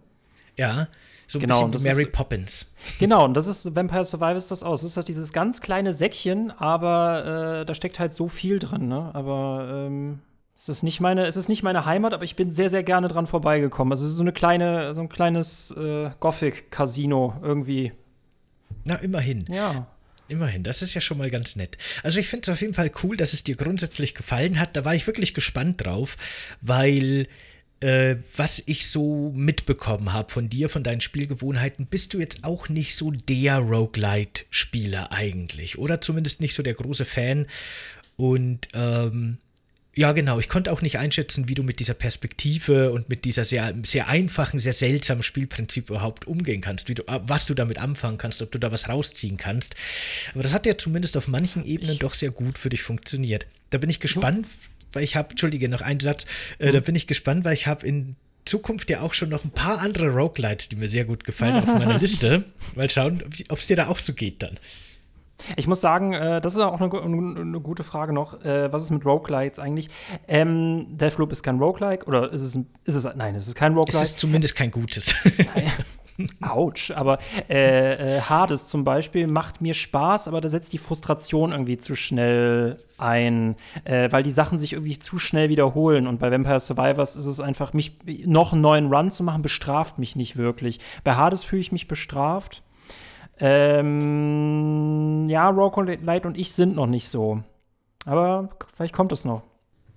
Ja. So ein genau, bisschen wie Mary ist, Poppins. Genau, und das ist Vampire Survivors das aus. Das ist halt dieses ganz kleine Säckchen, aber äh, da steckt halt so viel drin, ne? Aber ähm, es ist nicht meine, es ist nicht meine Heimat, aber ich bin sehr, sehr gerne dran vorbeigekommen. Also so eine kleine, so ein kleines äh, Gothic-Casino irgendwie. Na, immerhin. Ja. Immerhin, das ist ja schon mal ganz nett. Also ich finde es auf jeden Fall cool, dass es dir grundsätzlich gefallen hat. Da war ich wirklich gespannt drauf, weil was ich so mitbekommen habe von dir, von deinen Spielgewohnheiten, bist du jetzt auch nicht so der Roguelite-Spieler eigentlich. Oder zumindest nicht so der große Fan. Und ähm, ja, genau. Ich konnte auch nicht einschätzen, wie du mit dieser Perspektive und mit dieser sehr, sehr einfachen, sehr seltsamen Spielprinzip überhaupt umgehen kannst, wie du, was du damit anfangen kannst, ob du da was rausziehen kannst. Aber das hat ja zumindest auf manchen Ebenen doch sehr gut für dich funktioniert. Da bin ich gespannt, weil ich habe, entschuldige, noch einen Satz, äh, mhm. da bin ich gespannt, weil ich habe in Zukunft ja auch schon noch ein paar andere Roguelites, die mir sehr gut gefallen, auf meiner Liste. Mal schauen, ob es dir da auch so geht dann. Ich muss sagen, äh, das ist auch eine, eine, gute Frage noch. Äh, was ist mit Roguelites eigentlich? Ähm, Deathloop ist kein Roguelike oder ist es, ist es nein, es ist kein Roguelike. Es ist zumindest kein gutes. Autsch, aber äh, äh, Hades zum Beispiel macht mir Spaß, aber da setzt die Frustration irgendwie zu schnell ein, äh, weil die Sachen sich irgendwie zu schnell wiederholen. Und bei Vampire Survivors ist es einfach, mich noch einen neuen Run zu machen, bestraft mich nicht wirklich. Bei Hades fühle ich mich bestraft. Ähm, ja, Rogue Light und ich sind noch nicht so. Aber vielleicht kommt es noch.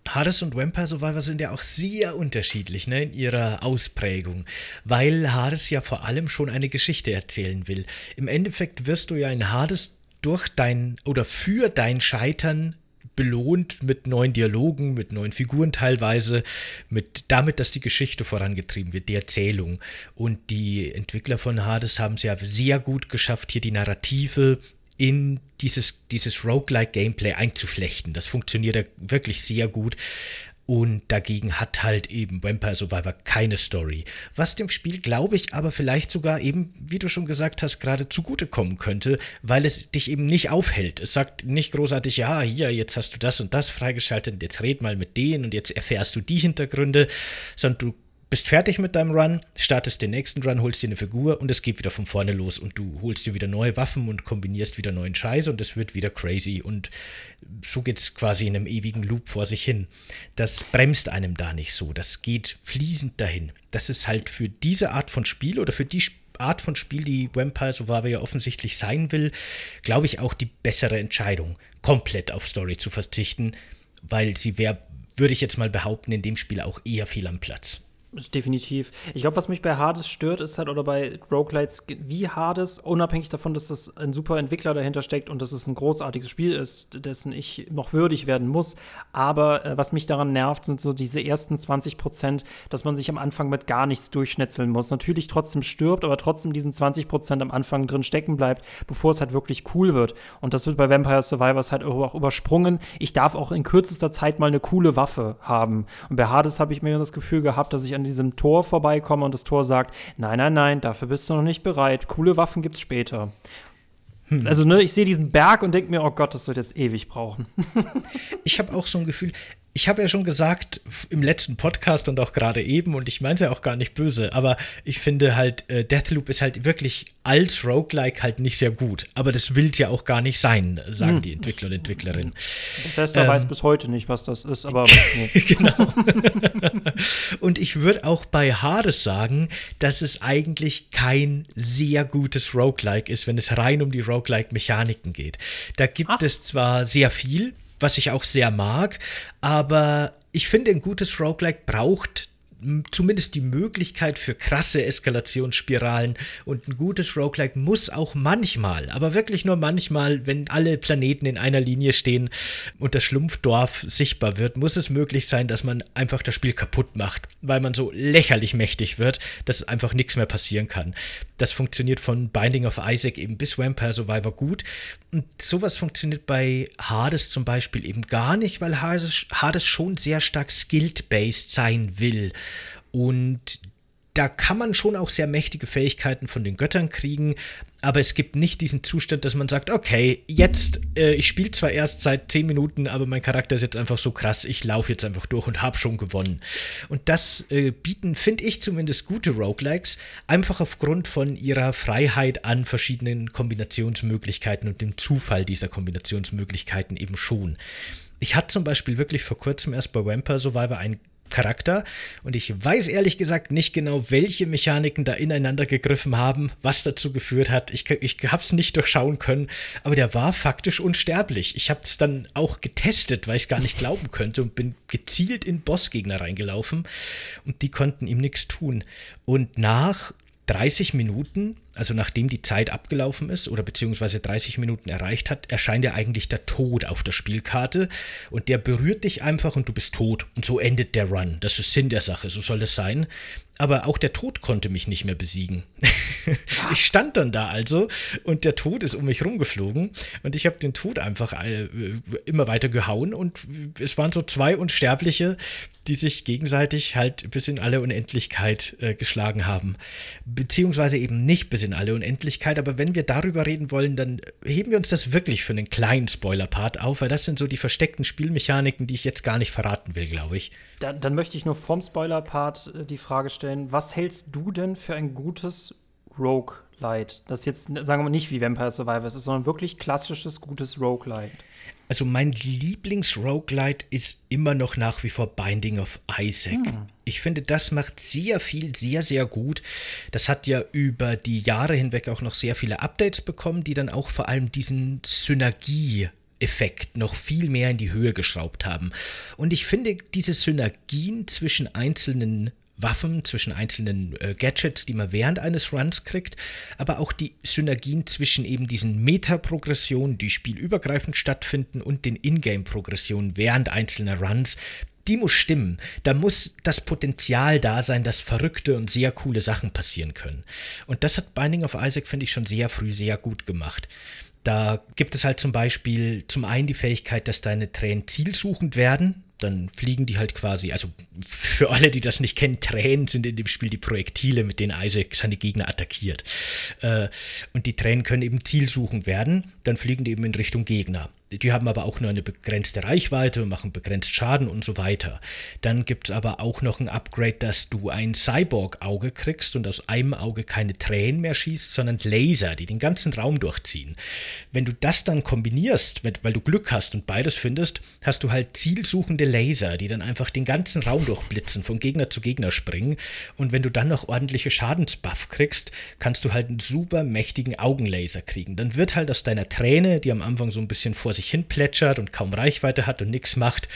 Hades und Vampire Survivor sind ja auch sehr unterschiedlich ne, in ihrer Ausprägung, weil Hades ja vor allem schon eine Geschichte erzählen will. Im Endeffekt wirst du ja in Hades durch dein oder für dein Scheitern belohnt mit neuen Dialogen, mit neuen Figuren teilweise, mit damit, dass die Geschichte vorangetrieben wird, die Erzählung. Und die Entwickler von Hades haben es ja sehr gut geschafft, hier die Narrative in dieses, dieses Roguelike-Gameplay einzuflechten. Das funktioniert ja wirklich sehr gut. Und dagegen hat halt eben Vampire Survivor keine Story. Was dem Spiel, glaube ich, aber vielleicht sogar eben, wie du schon gesagt hast, gerade zugutekommen könnte, weil es dich eben nicht aufhält. Es sagt nicht großartig, ja, hier, jetzt hast du das und das freigeschaltet, jetzt red mal mit denen und jetzt erfährst du die Hintergründe, sondern du bist fertig mit deinem Run, startest den nächsten Run, holst dir eine Figur und es geht wieder von vorne los und du holst dir wieder neue Waffen und kombinierst wieder neuen Scheiß und es wird wieder crazy und so geht's quasi in einem ewigen Loop vor sich hin. Das bremst einem da nicht so, das geht fließend dahin. Das ist halt für diese Art von Spiel oder für die Art von Spiel, die Vampire Survivor ja offensichtlich sein will, glaube ich auch die bessere Entscheidung, komplett auf Story zu verzichten, weil sie wäre, würde ich jetzt mal behaupten, in dem Spiel auch eher viel am Platz. Definitiv. Ich glaube, was mich bei Hades stört, ist halt, oder bei Roguelites wie Hades, unabhängig davon, dass das ein super Entwickler dahinter steckt und dass es ein großartiges Spiel ist, dessen ich noch würdig werden muss. Aber äh, was mich daran nervt, sind so diese ersten 20 Prozent, dass man sich am Anfang mit gar nichts durchschnetzeln muss. Natürlich trotzdem stirbt, aber trotzdem diesen 20 Prozent am Anfang drin stecken bleibt, bevor es halt wirklich cool wird. Und das wird bei Vampire Survivors halt auch übersprungen. Ich darf auch in kürzester Zeit mal eine coole Waffe haben. Und bei Hades habe ich mir das Gefühl gehabt, dass ich an diesem Tor vorbeikomme und das Tor sagt, nein, nein, nein, dafür bist du noch nicht bereit. Coole Waffen gibt's später. Hm. Also, ne, ich sehe diesen Berg und denke mir, oh Gott, das wird jetzt ewig brauchen. ich habe auch so ein Gefühl, ich habe ja schon gesagt im letzten Podcast und auch gerade eben, und ich meine es ja auch gar nicht böse, aber ich finde halt, äh, Deathloop ist halt wirklich als Roguelike halt nicht sehr gut. Aber das will es ja auch gar nicht sein, sagen hm. die Entwickler und Entwicklerinnen. Das heißt, er ähm, weiß bis heute nicht, was das ist, aber. Nee. genau. und ich würde auch bei Hades sagen, dass es eigentlich kein sehr gutes Roguelike ist, wenn es rein um die Roguelike-Mechaniken geht. Da gibt Ach. es zwar sehr viel, was ich auch sehr mag. Aber ich finde, ein gutes Roguelike braucht zumindest die Möglichkeit für krasse Eskalationsspiralen und ein gutes Roguelike muss auch manchmal, aber wirklich nur manchmal, wenn alle Planeten in einer Linie stehen und das Schlumpfdorf sichtbar wird, muss es möglich sein, dass man einfach das Spiel kaputt macht, weil man so lächerlich mächtig wird, dass einfach nichts mehr passieren kann. Das funktioniert von Binding of Isaac eben bis Vampire Survivor gut. Und sowas funktioniert bei Hades zum Beispiel eben gar nicht, weil Hades, Hades schon sehr stark skilled-based sein will. Und da kann man schon auch sehr mächtige Fähigkeiten von den Göttern kriegen, aber es gibt nicht diesen Zustand, dass man sagt, okay, jetzt, äh, ich spiele zwar erst seit 10 Minuten, aber mein Charakter ist jetzt einfach so krass, ich laufe jetzt einfach durch und habe schon gewonnen. Und das äh, bieten, finde ich zumindest, gute Roguelikes, einfach aufgrund von ihrer Freiheit an verschiedenen Kombinationsmöglichkeiten und dem Zufall dieser Kombinationsmöglichkeiten eben schon. Ich hatte zum Beispiel wirklich vor kurzem erst bei Vampire Survivor ein Charakter und ich weiß ehrlich gesagt nicht genau, welche Mechaniken da ineinander gegriffen haben, was dazu geführt hat. Ich, ich habe es nicht durchschauen können, aber der war faktisch unsterblich. Ich habe es dann auch getestet, weil ich es gar nicht glauben könnte und bin gezielt in Bossgegner reingelaufen und die konnten ihm nichts tun. Und nach 30 Minuten, also nachdem die Zeit abgelaufen ist oder beziehungsweise 30 Minuten erreicht hat, erscheint ja eigentlich der Tod auf der Spielkarte und der berührt dich einfach und du bist tot. Und so endet der Run. Das ist Sinn der Sache, so soll es sein aber auch der Tod konnte mich nicht mehr besiegen. ich stand dann da also und der Tod ist um mich rumgeflogen und ich habe den Tod einfach äh, immer weiter gehauen und es waren so zwei Unsterbliche, die sich gegenseitig halt bis in alle Unendlichkeit äh, geschlagen haben. Beziehungsweise eben nicht bis in alle Unendlichkeit, aber wenn wir darüber reden wollen, dann heben wir uns das wirklich für einen kleinen Spoiler-Part auf, weil das sind so die versteckten Spielmechaniken, die ich jetzt gar nicht verraten will, glaube ich. Dann, dann möchte ich nur vom Spoiler-Part äh, die Frage stellen, stellen, was hältst du denn für ein gutes Roguelite? Das jetzt, sagen wir mal, nicht wie Vampire Survivor ist, sondern wirklich klassisches, gutes Roguelite. Also mein Lieblings-Roguelite ist immer noch nach wie vor Binding of Isaac. Hm. Ich finde, das macht sehr viel, sehr, sehr gut. Das hat ja über die Jahre hinweg auch noch sehr viele Updates bekommen, die dann auch vor allem diesen Synergie Effekt noch viel mehr in die Höhe geschraubt haben. Und ich finde, diese Synergien zwischen einzelnen Waffen, zwischen einzelnen äh, Gadgets, die man während eines Runs kriegt, aber auch die Synergien zwischen eben diesen Meta-Progressionen, die spielübergreifend stattfinden, und den Ingame-Progressionen während einzelner Runs, die muss stimmen. Da muss das Potenzial da sein, dass verrückte und sehr coole Sachen passieren können. Und das hat Binding of Isaac, finde ich, schon sehr früh sehr gut gemacht. Da gibt es halt zum Beispiel zum einen die Fähigkeit, dass deine Tränen zielsuchend werden dann fliegen die halt quasi, also für alle, die das nicht kennen, Tränen sind in dem Spiel die Projektile, mit denen Isaac seine Gegner attackiert. Äh, und die Tränen können eben zielsuchend werden, dann fliegen die eben in Richtung Gegner. Die haben aber auch nur eine begrenzte Reichweite, machen begrenzt Schaden und so weiter. Dann gibt es aber auch noch ein Upgrade, dass du ein Cyborg-Auge kriegst und aus einem Auge keine Tränen mehr schießt, sondern Laser, die den ganzen Raum durchziehen. Wenn du das dann kombinierst, weil du Glück hast und beides findest, hast du halt zielsuchende Laser, die dann einfach den ganzen Raum durchblitzen, von Gegner zu Gegner springen. Und wenn du dann noch ordentliche Schadensbuff kriegst, kannst du halt einen super mächtigen Augenlaser kriegen. Dann wird halt aus deiner Träne, die am Anfang so ein bisschen vor sich hin plätschert und kaum Reichweite hat und nichts macht,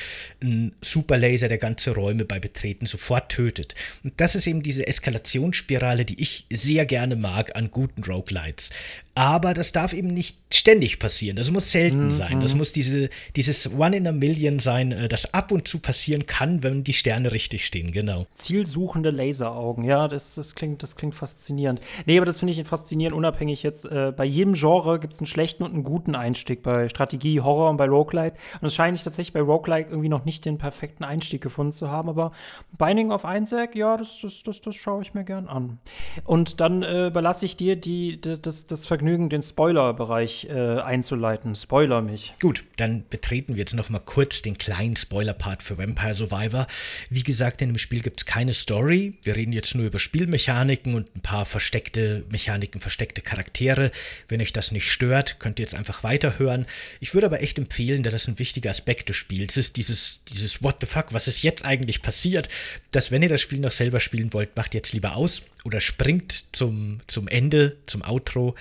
ein Superlaser, der ganze Räume bei Betreten sofort tötet. Und das ist eben diese Eskalationsspirale, die ich sehr gerne mag an guten Roguelites. Aber das darf eben nicht ständig passieren. Das muss selten mhm. sein. Das muss diese, dieses One in a Million sein, äh, das ab und zu passieren kann, wenn die Sterne richtig stehen, genau. Zielsuchende Laseraugen, ja, das, das, klingt, das klingt faszinierend. Nee, aber das finde ich faszinierend, unabhängig jetzt. Äh, bei jedem Genre gibt es einen schlechten und einen guten Einstieg. Bei Strategie Horror und bei Roguelike. Und es scheint ich tatsächlich bei Roguelike irgendwie noch nicht den perfekten Einstieg gefunden zu haben. Aber Binding of Isaac, ja, das, das, das, das schaue ich mir gern an. Und dann äh, überlasse ich dir die, das, das Vergnügen, den Spoiler-Bereich äh, einzuleiten. Spoiler mich. Gut, dann betreten wir jetzt noch mal kurz den kleinen Spoiler-Part für Vampire Survivor. Wie gesagt, in dem Spiel gibt es keine Story. Wir reden jetzt nur über Spielmechaniken und ein paar versteckte Mechaniken, versteckte Charaktere. Wenn euch das nicht stört, könnt ihr jetzt einfach weiterhören. Ich würde aber echt empfehlen, da das ein wichtiger Aspekt des Spiels ist, dieses, dieses What the fuck, was ist jetzt eigentlich passiert, dass wenn ihr das Spiel noch selber spielen wollt, macht jetzt lieber aus oder springt zum, zum Ende, zum Outro.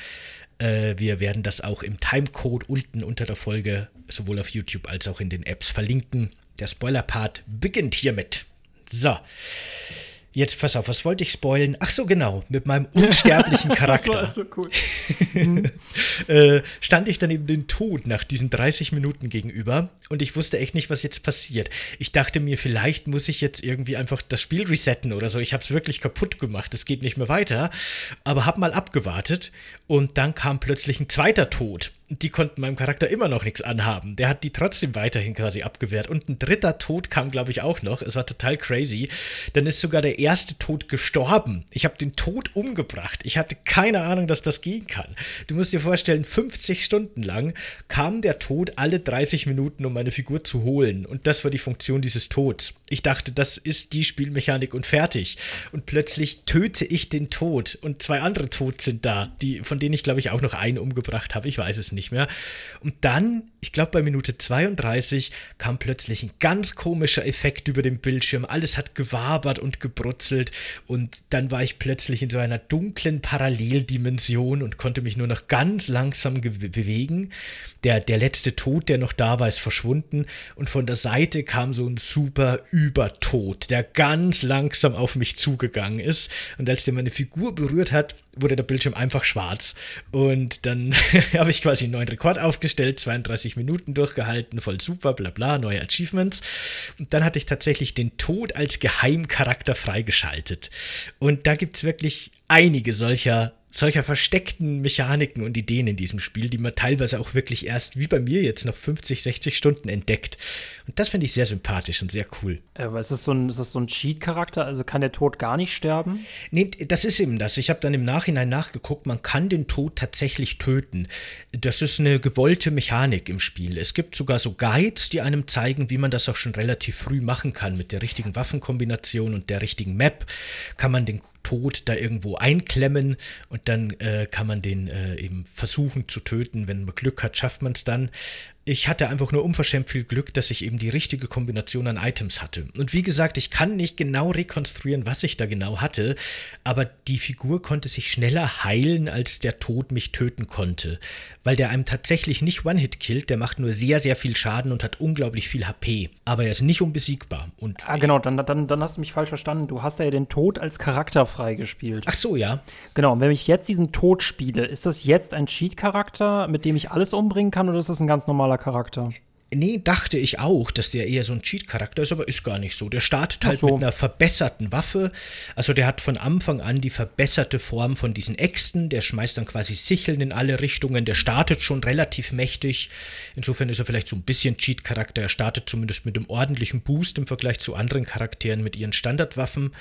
Äh, wir werden das auch im Timecode unten unter der Folge sowohl auf YouTube als auch in den Apps verlinken. Der Spoiler-Part beginnt hiermit. So. Jetzt pass auf, was wollte ich spoilen? Ach so, genau, mit meinem unsterblichen Charakter. das war also cool. äh, stand ich dann eben den Tod nach diesen 30 Minuten gegenüber und ich wusste echt nicht, was jetzt passiert. Ich dachte mir, vielleicht muss ich jetzt irgendwie einfach das Spiel resetten oder so. Ich habe es wirklich kaputt gemacht, es geht nicht mehr weiter. Aber hab mal abgewartet und dann kam plötzlich ein zweiter Tod die konnten meinem Charakter immer noch nichts anhaben. Der hat die trotzdem weiterhin quasi abgewehrt. Und ein dritter Tod kam, glaube ich, auch noch. Es war total crazy. Dann ist sogar der erste Tod gestorben. Ich habe den Tod umgebracht. Ich hatte keine Ahnung, dass das gehen kann. Du musst dir vorstellen, 50 Stunden lang kam der Tod alle 30 Minuten, um meine Figur zu holen. Und das war die Funktion dieses Tods. Ich dachte, das ist die Spielmechanik und fertig. Und plötzlich töte ich den Tod. Und zwei andere Tods sind da, die, von denen ich, glaube ich, auch noch einen umgebracht habe. Ich weiß es nicht nicht mehr. Und dann, ich glaube bei Minute 32, kam plötzlich ein ganz komischer Effekt über dem Bildschirm. Alles hat gewabert und gebrutzelt und dann war ich plötzlich in so einer dunklen Paralleldimension und konnte mich nur noch ganz langsam bewegen. Der, der letzte Tod, der noch da war, ist verschwunden und von der Seite kam so ein super Übertod, der ganz langsam auf mich zugegangen ist und als der meine Figur berührt hat, wurde der Bildschirm einfach schwarz und dann habe ich quasi neuen Rekord aufgestellt, 32 Minuten durchgehalten, voll super, bla bla, neue Achievements. Und dann hatte ich tatsächlich den Tod als Geheimcharakter freigeschaltet. Und da gibt es wirklich einige solcher solcher versteckten Mechaniken und Ideen in diesem Spiel, die man teilweise auch wirklich erst, wie bei mir jetzt, noch 50, 60 Stunden entdeckt. Und das finde ich sehr sympathisch und sehr cool. Aber ist das so ein, so ein Cheat-Charakter? Also kann der Tod gar nicht sterben? Nee, das ist eben das. Ich habe dann im Nachhinein nachgeguckt, man kann den Tod tatsächlich töten. Das ist eine gewollte Mechanik im Spiel. Es gibt sogar so Guides, die einem zeigen, wie man das auch schon relativ früh machen kann. Mit der richtigen Waffenkombination und der richtigen Map kann man den Tod da irgendwo einklemmen und dann äh, kann man den äh, eben versuchen zu töten. Wenn man Glück hat, schafft man es dann ich hatte einfach nur unverschämt viel Glück, dass ich eben die richtige Kombination an Items hatte. Und wie gesagt, ich kann nicht genau rekonstruieren, was ich da genau hatte, aber die Figur konnte sich schneller heilen, als der Tod mich töten konnte. Weil der einem tatsächlich nicht One-Hit killt, der macht nur sehr, sehr viel Schaden und hat unglaublich viel HP. Aber er ist nicht unbesiegbar. Und ah, genau, dann, dann, dann hast du mich falsch verstanden. Du hast ja den Tod als Charakter freigespielt. Ach so, ja. Genau, und wenn ich jetzt diesen Tod spiele, ist das jetzt ein Cheat-Charakter, mit dem ich alles umbringen kann, oder ist das ein ganz normaler toller Charakter. Nee, dachte ich auch, dass der eher so ein Cheat-Charakter ist, aber ist gar nicht so. Der startet halt so. mit einer verbesserten Waffe. Also der hat von Anfang an die verbesserte Form von diesen Äxten. Der schmeißt dann quasi Sicheln in alle Richtungen. Der startet schon relativ mächtig. Insofern ist er vielleicht so ein bisschen Cheat-Charakter. Er startet zumindest mit einem ordentlichen Boost im Vergleich zu anderen Charakteren mit ihren Standardwaffen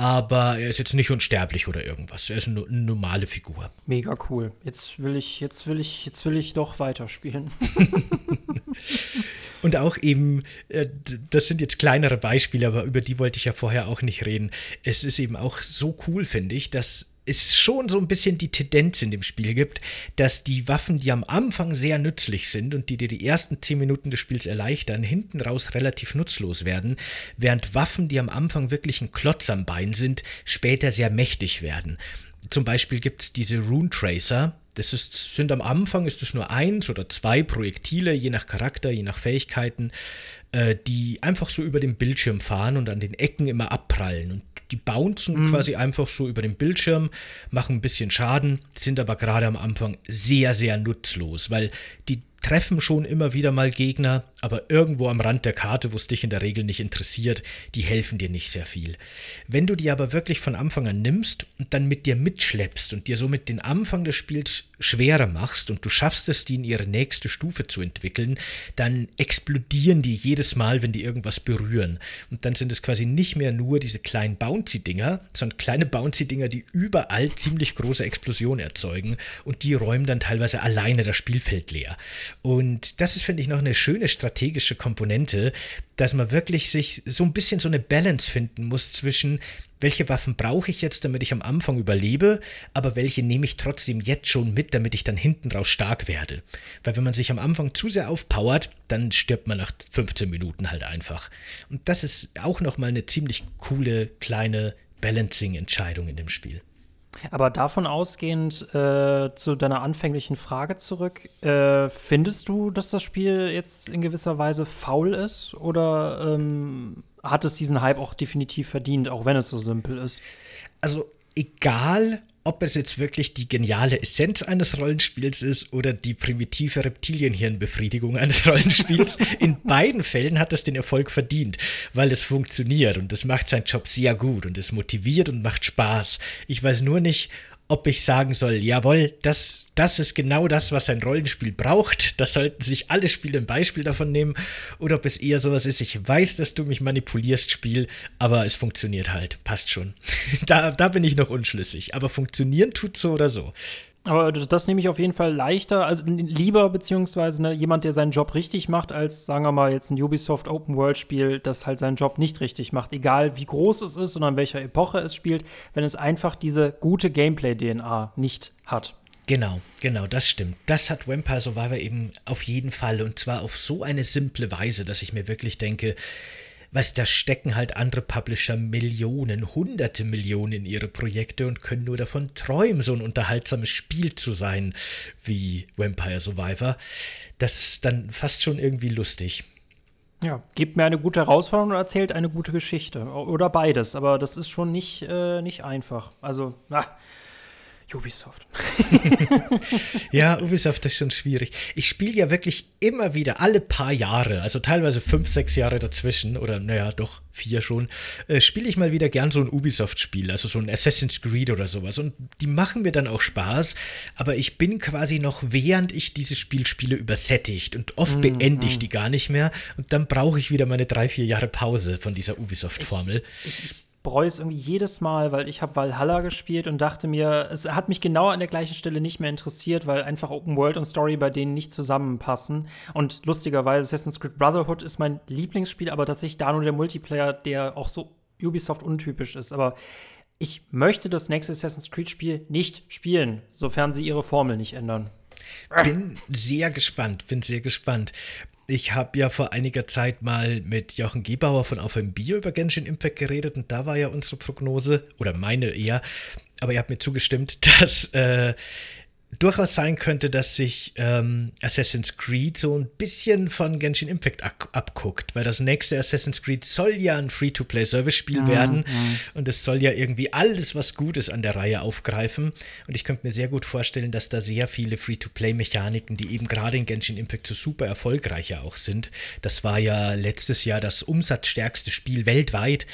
aber er ist jetzt nicht unsterblich oder irgendwas. Er ist eine, eine, normale Figur. Mega cool. Jetzt will ich, jetzt will ich, jetzt will ich doch weiterspielen. Und auch eben, äh, das sind jetzt kleinere Beispiele, aber über die wollte ich ja vorher auch nicht reden. Es ist eben auch so cool, finde ich, dass es schon so ein bisschen die Tendenz in dem Spiel gibt, dass die Waffen, die am Anfang sehr nützlich sind und die dir die ersten 10 Minuten des Spiels erleichtern, hinten raus relativ nutzlos werden, während Waffen, die am Anfang wirklich ein Klotz am Bein sind, später sehr mächtig werden. Zum Beispiel gibt es diese Rune Tracer, das ist, sind am Anfang ist es nur eins oder zwei Projektile, je nach Charakter, je nach Fähigkeiten, äh, die einfach so über den Bildschirm fahren und an den Ecken immer abprallen. Und die bouncen mhm. quasi einfach so über den Bildschirm, machen ein bisschen Schaden, sind aber gerade am Anfang sehr, sehr nutzlos, weil die treffen schon immer wieder mal Gegner, aber irgendwo am Rand der Karte, wo es dich in der Regel nicht interessiert, die helfen dir nicht sehr viel. Wenn du die aber wirklich von Anfang an nimmst und dann mit dir mitschleppst und dir somit den Anfang des Spiels schwerer machst und du schaffst es, die in ihre nächste Stufe zu entwickeln, dann explodieren die jedes Mal, wenn die irgendwas berühren. Und dann sind es quasi nicht mehr nur diese kleinen Bouncy-Dinger, sondern kleine Bouncy-Dinger, die überall ziemlich große Explosionen erzeugen und die räumen dann teilweise alleine das Spielfeld leer. Und das ist, finde ich, noch eine schöne strategische Komponente, dass man wirklich sich so ein bisschen so eine Balance finden muss zwischen, welche Waffen brauche ich jetzt, damit ich am Anfang überlebe, aber welche nehme ich trotzdem jetzt schon mit, damit ich dann hinten raus stark werde. Weil wenn man sich am Anfang zu sehr aufpowert, dann stirbt man nach 15 Minuten halt einfach. Und das ist auch nochmal eine ziemlich coole kleine Balancing-Entscheidung in dem Spiel. Aber davon ausgehend äh, zu deiner anfänglichen Frage zurück, äh, findest du, dass das Spiel jetzt in gewisser Weise faul ist oder ähm, hat es diesen Hype auch definitiv verdient, auch wenn es so simpel ist? Also egal, ob es jetzt wirklich die geniale Essenz eines Rollenspiels ist oder die primitive Reptilienhirnbefriedigung eines Rollenspiels. In beiden Fällen hat es den Erfolg verdient, weil es funktioniert und es macht seinen Job sehr gut und es motiviert und macht Spaß. Ich weiß nur nicht, ob ich sagen soll, jawohl, das, das ist genau das, was ein Rollenspiel braucht. Das sollten sich alle Spiele ein Beispiel davon nehmen. Oder ob es eher sowas ist, ich weiß, dass du mich manipulierst, Spiel, aber es funktioniert halt. Passt schon. da, da bin ich noch unschlüssig. Aber funktionieren tut so oder so. Aber das, nehme ich auf jeden Fall leichter, also lieber beziehungsweise ne, jemand, der seinen Job richtig macht, als sagen wir mal jetzt ein Ubisoft Open World Spiel, das halt seinen Job nicht richtig macht. Egal wie groß es ist und an welcher Epoche es spielt, wenn es einfach diese gute Gameplay-DNA nicht hat. Genau, genau, das stimmt. Das hat Vampire Survivor eben auf jeden Fall und zwar auf so eine simple Weise, dass ich mir wirklich denke, was da stecken halt andere Publisher Millionen, hunderte Millionen in ihre Projekte und können nur davon träumen, so ein unterhaltsames Spiel zu sein wie Vampire Survivor. Das ist dann fast schon irgendwie lustig. Ja, gibt mir eine gute Herausforderung und erzählt eine gute Geschichte. Oder beides, aber das ist schon nicht, äh, nicht einfach. Also, na, Ubisoft. ja, Ubisoft ist schon schwierig. Ich spiele ja wirklich immer wieder, alle paar Jahre, also teilweise fünf, sechs Jahre dazwischen, oder naja, doch vier schon, äh, spiele ich mal wieder gern so ein Ubisoft-Spiel, also so ein Assassin's Creed oder sowas. Und die machen mir dann auch Spaß, aber ich bin quasi noch, während ich dieses Spiel spiele, übersättigt. Und oft mm, beende ich mm. die gar nicht mehr. Und dann brauche ich wieder meine drei, vier Jahre Pause von dieser Ubisoft-Formel. Ich, ich, ich bereue es irgendwie jedes Mal, weil ich habe Valhalla gespielt und dachte mir, es hat mich genau an der gleichen Stelle nicht mehr interessiert, weil einfach Open World und Story bei denen nicht zusammenpassen. Und lustigerweise Assassin's Creed Brotherhood ist mein Lieblingsspiel, aber tatsächlich da nur der Multiplayer, der auch so Ubisoft untypisch ist. Aber ich möchte das nächste Assassin's Creed Spiel nicht spielen, sofern sie ihre Formel nicht ändern. Bin sehr gespannt, bin sehr gespannt. Ich habe ja vor einiger Zeit mal mit Jochen Gebauer von ein Bio über Genshin Impact geredet und da war ja unsere Prognose, oder meine eher, aber ihr habt mir zugestimmt, dass äh, durchaus sein könnte, dass sich ähm, Assassin's Creed so ein bisschen von Genshin Impact abguckt, weil das nächste Assassin's Creed soll ja ein Free-to-Play-Service-Spiel mhm. werden mhm. und es soll ja irgendwie alles, was gut ist an der Reihe aufgreifen und ich könnte mir sehr gut vorstellen, dass da sehr viele Free-to-Play-Mechaniken, die eben gerade in Genshin Impact so super erfolgreich ja auch sind, das war ja letztes Jahr das umsatzstärkste Spiel weltweit,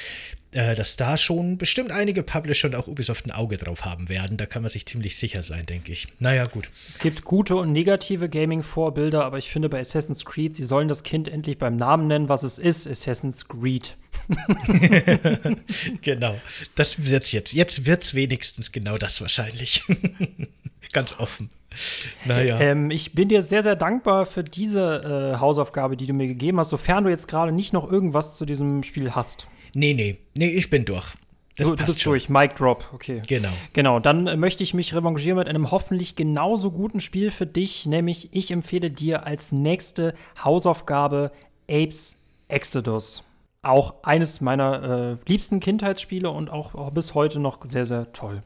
dass da schon bestimmt einige Publisher und auch Ubisoft ein Auge drauf haben werden. Da kann man sich ziemlich sicher sein, denke ich. Naja, gut. Es gibt gute und negative Gaming-Vorbilder, aber ich finde bei Assassin's Creed, sie sollen das Kind endlich beim Namen nennen, was es ist: Assassin's Creed. genau. Das wird's jetzt. Jetzt wird's wenigstens genau das wahrscheinlich. Ganz offen. Naja. Ähm, ich bin dir sehr, sehr dankbar für diese äh, Hausaufgabe, die du mir gegeben hast, sofern du jetzt gerade nicht noch irgendwas zu diesem Spiel hast. Nee, nee, nee, ich bin durch. Das du, du bist schon. durch, Mic Drop, okay. Genau. Genau, dann möchte ich mich revanchieren mit einem hoffentlich genauso guten Spiel für dich, nämlich ich empfehle dir als nächste Hausaufgabe Apes Exodus. Auch eines meiner äh, liebsten Kindheitsspiele und auch, auch, bis heute noch sehr, sehr toll.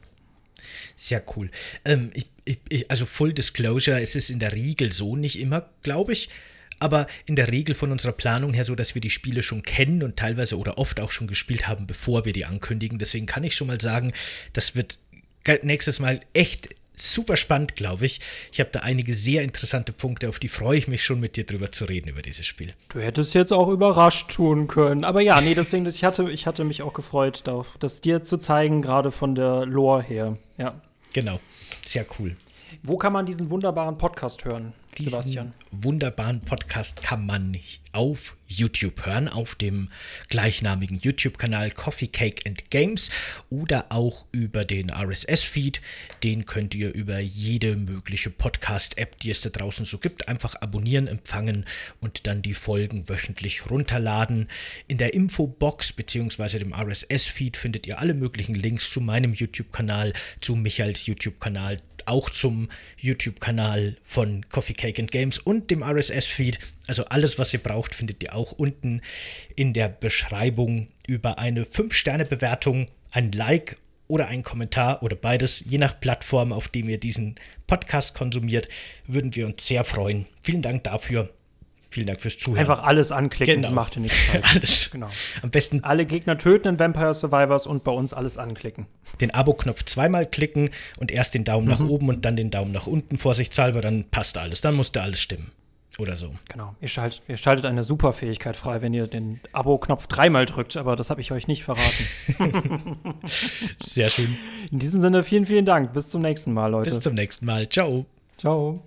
Sehr cool. Ähm, ich, ich, also Full Disclosure, es ist in der Regel so, nicht immer, glaube ich aber in der Regel von unserer Planung her so, dass wir die Spiele schon kennen und teilweise oder oft auch schon gespielt haben, bevor wir die ankündigen. Deswegen kann ich schon mal sagen, das wird nächstes Mal echt super spannend, glaube ich. Ich habe da einige sehr interessante Punkte, auf die freue ich mich schon mit dir drüber zu reden, über dieses Spiel. Du hättest jetzt auch überrascht tun können. Aber ja, nee, deswegen, ich hatte, ich hatte mich auch gefreut, darauf, das dir zu zeigen, gerade von der Lore her. Ja. Genau, sehr cool. Wo kann man diesen wunderbaren Podcast hören, diesen Sebastian? wunderbaren Podcast kann man auf YouTube hören, auf dem gleichnamigen YouTube-Kanal Coffee Cake and Games oder auch über den RSS-Feed. Den könnt ihr über jede mögliche Podcast-App, die es da draußen so gibt, einfach abonnieren, empfangen und dann die Folgen wöchentlich runterladen. In der Infobox bzw. dem RSS-Feed findet ihr alle möglichen Links zu meinem YouTube-Kanal, zu Michaels YouTube-Kanal, auch zum YouTube-Kanal von Coffee Cake and Games und dem RSS-Feed. Also alles, was ihr braucht, findet ihr auch unten in der Beschreibung über eine 5-Sterne-Bewertung, ein Like oder ein Kommentar oder beides, je nach Plattform, auf dem ihr diesen Podcast konsumiert, würden wir uns sehr freuen. Vielen Dank dafür. Vielen Dank fürs Zuhören. Einfach alles anklicken, Genau. macht ihr nichts falsch. alles. Genau. Am besten Alle Gegner töten in Vampire Survivors und bei uns alles anklicken. den Abo-Knopf zweimal klicken und erst den Daumen nach oben und dann den Daumen nach unten vorsichtshalber, dann passt alles. Dann musste alles stimmen. Oder so. Genau. Ihr schaltet, ihr schaltet eine Superfähigkeit frei, wenn ihr den Abo-Knopf dreimal drückt, aber das habe ich euch nicht verraten. Sehr schön. In diesem Sinne, vielen, vielen Dank. Bis zum nächsten Mal, Leute. Bis zum nächsten Mal. Ciao. Ciao.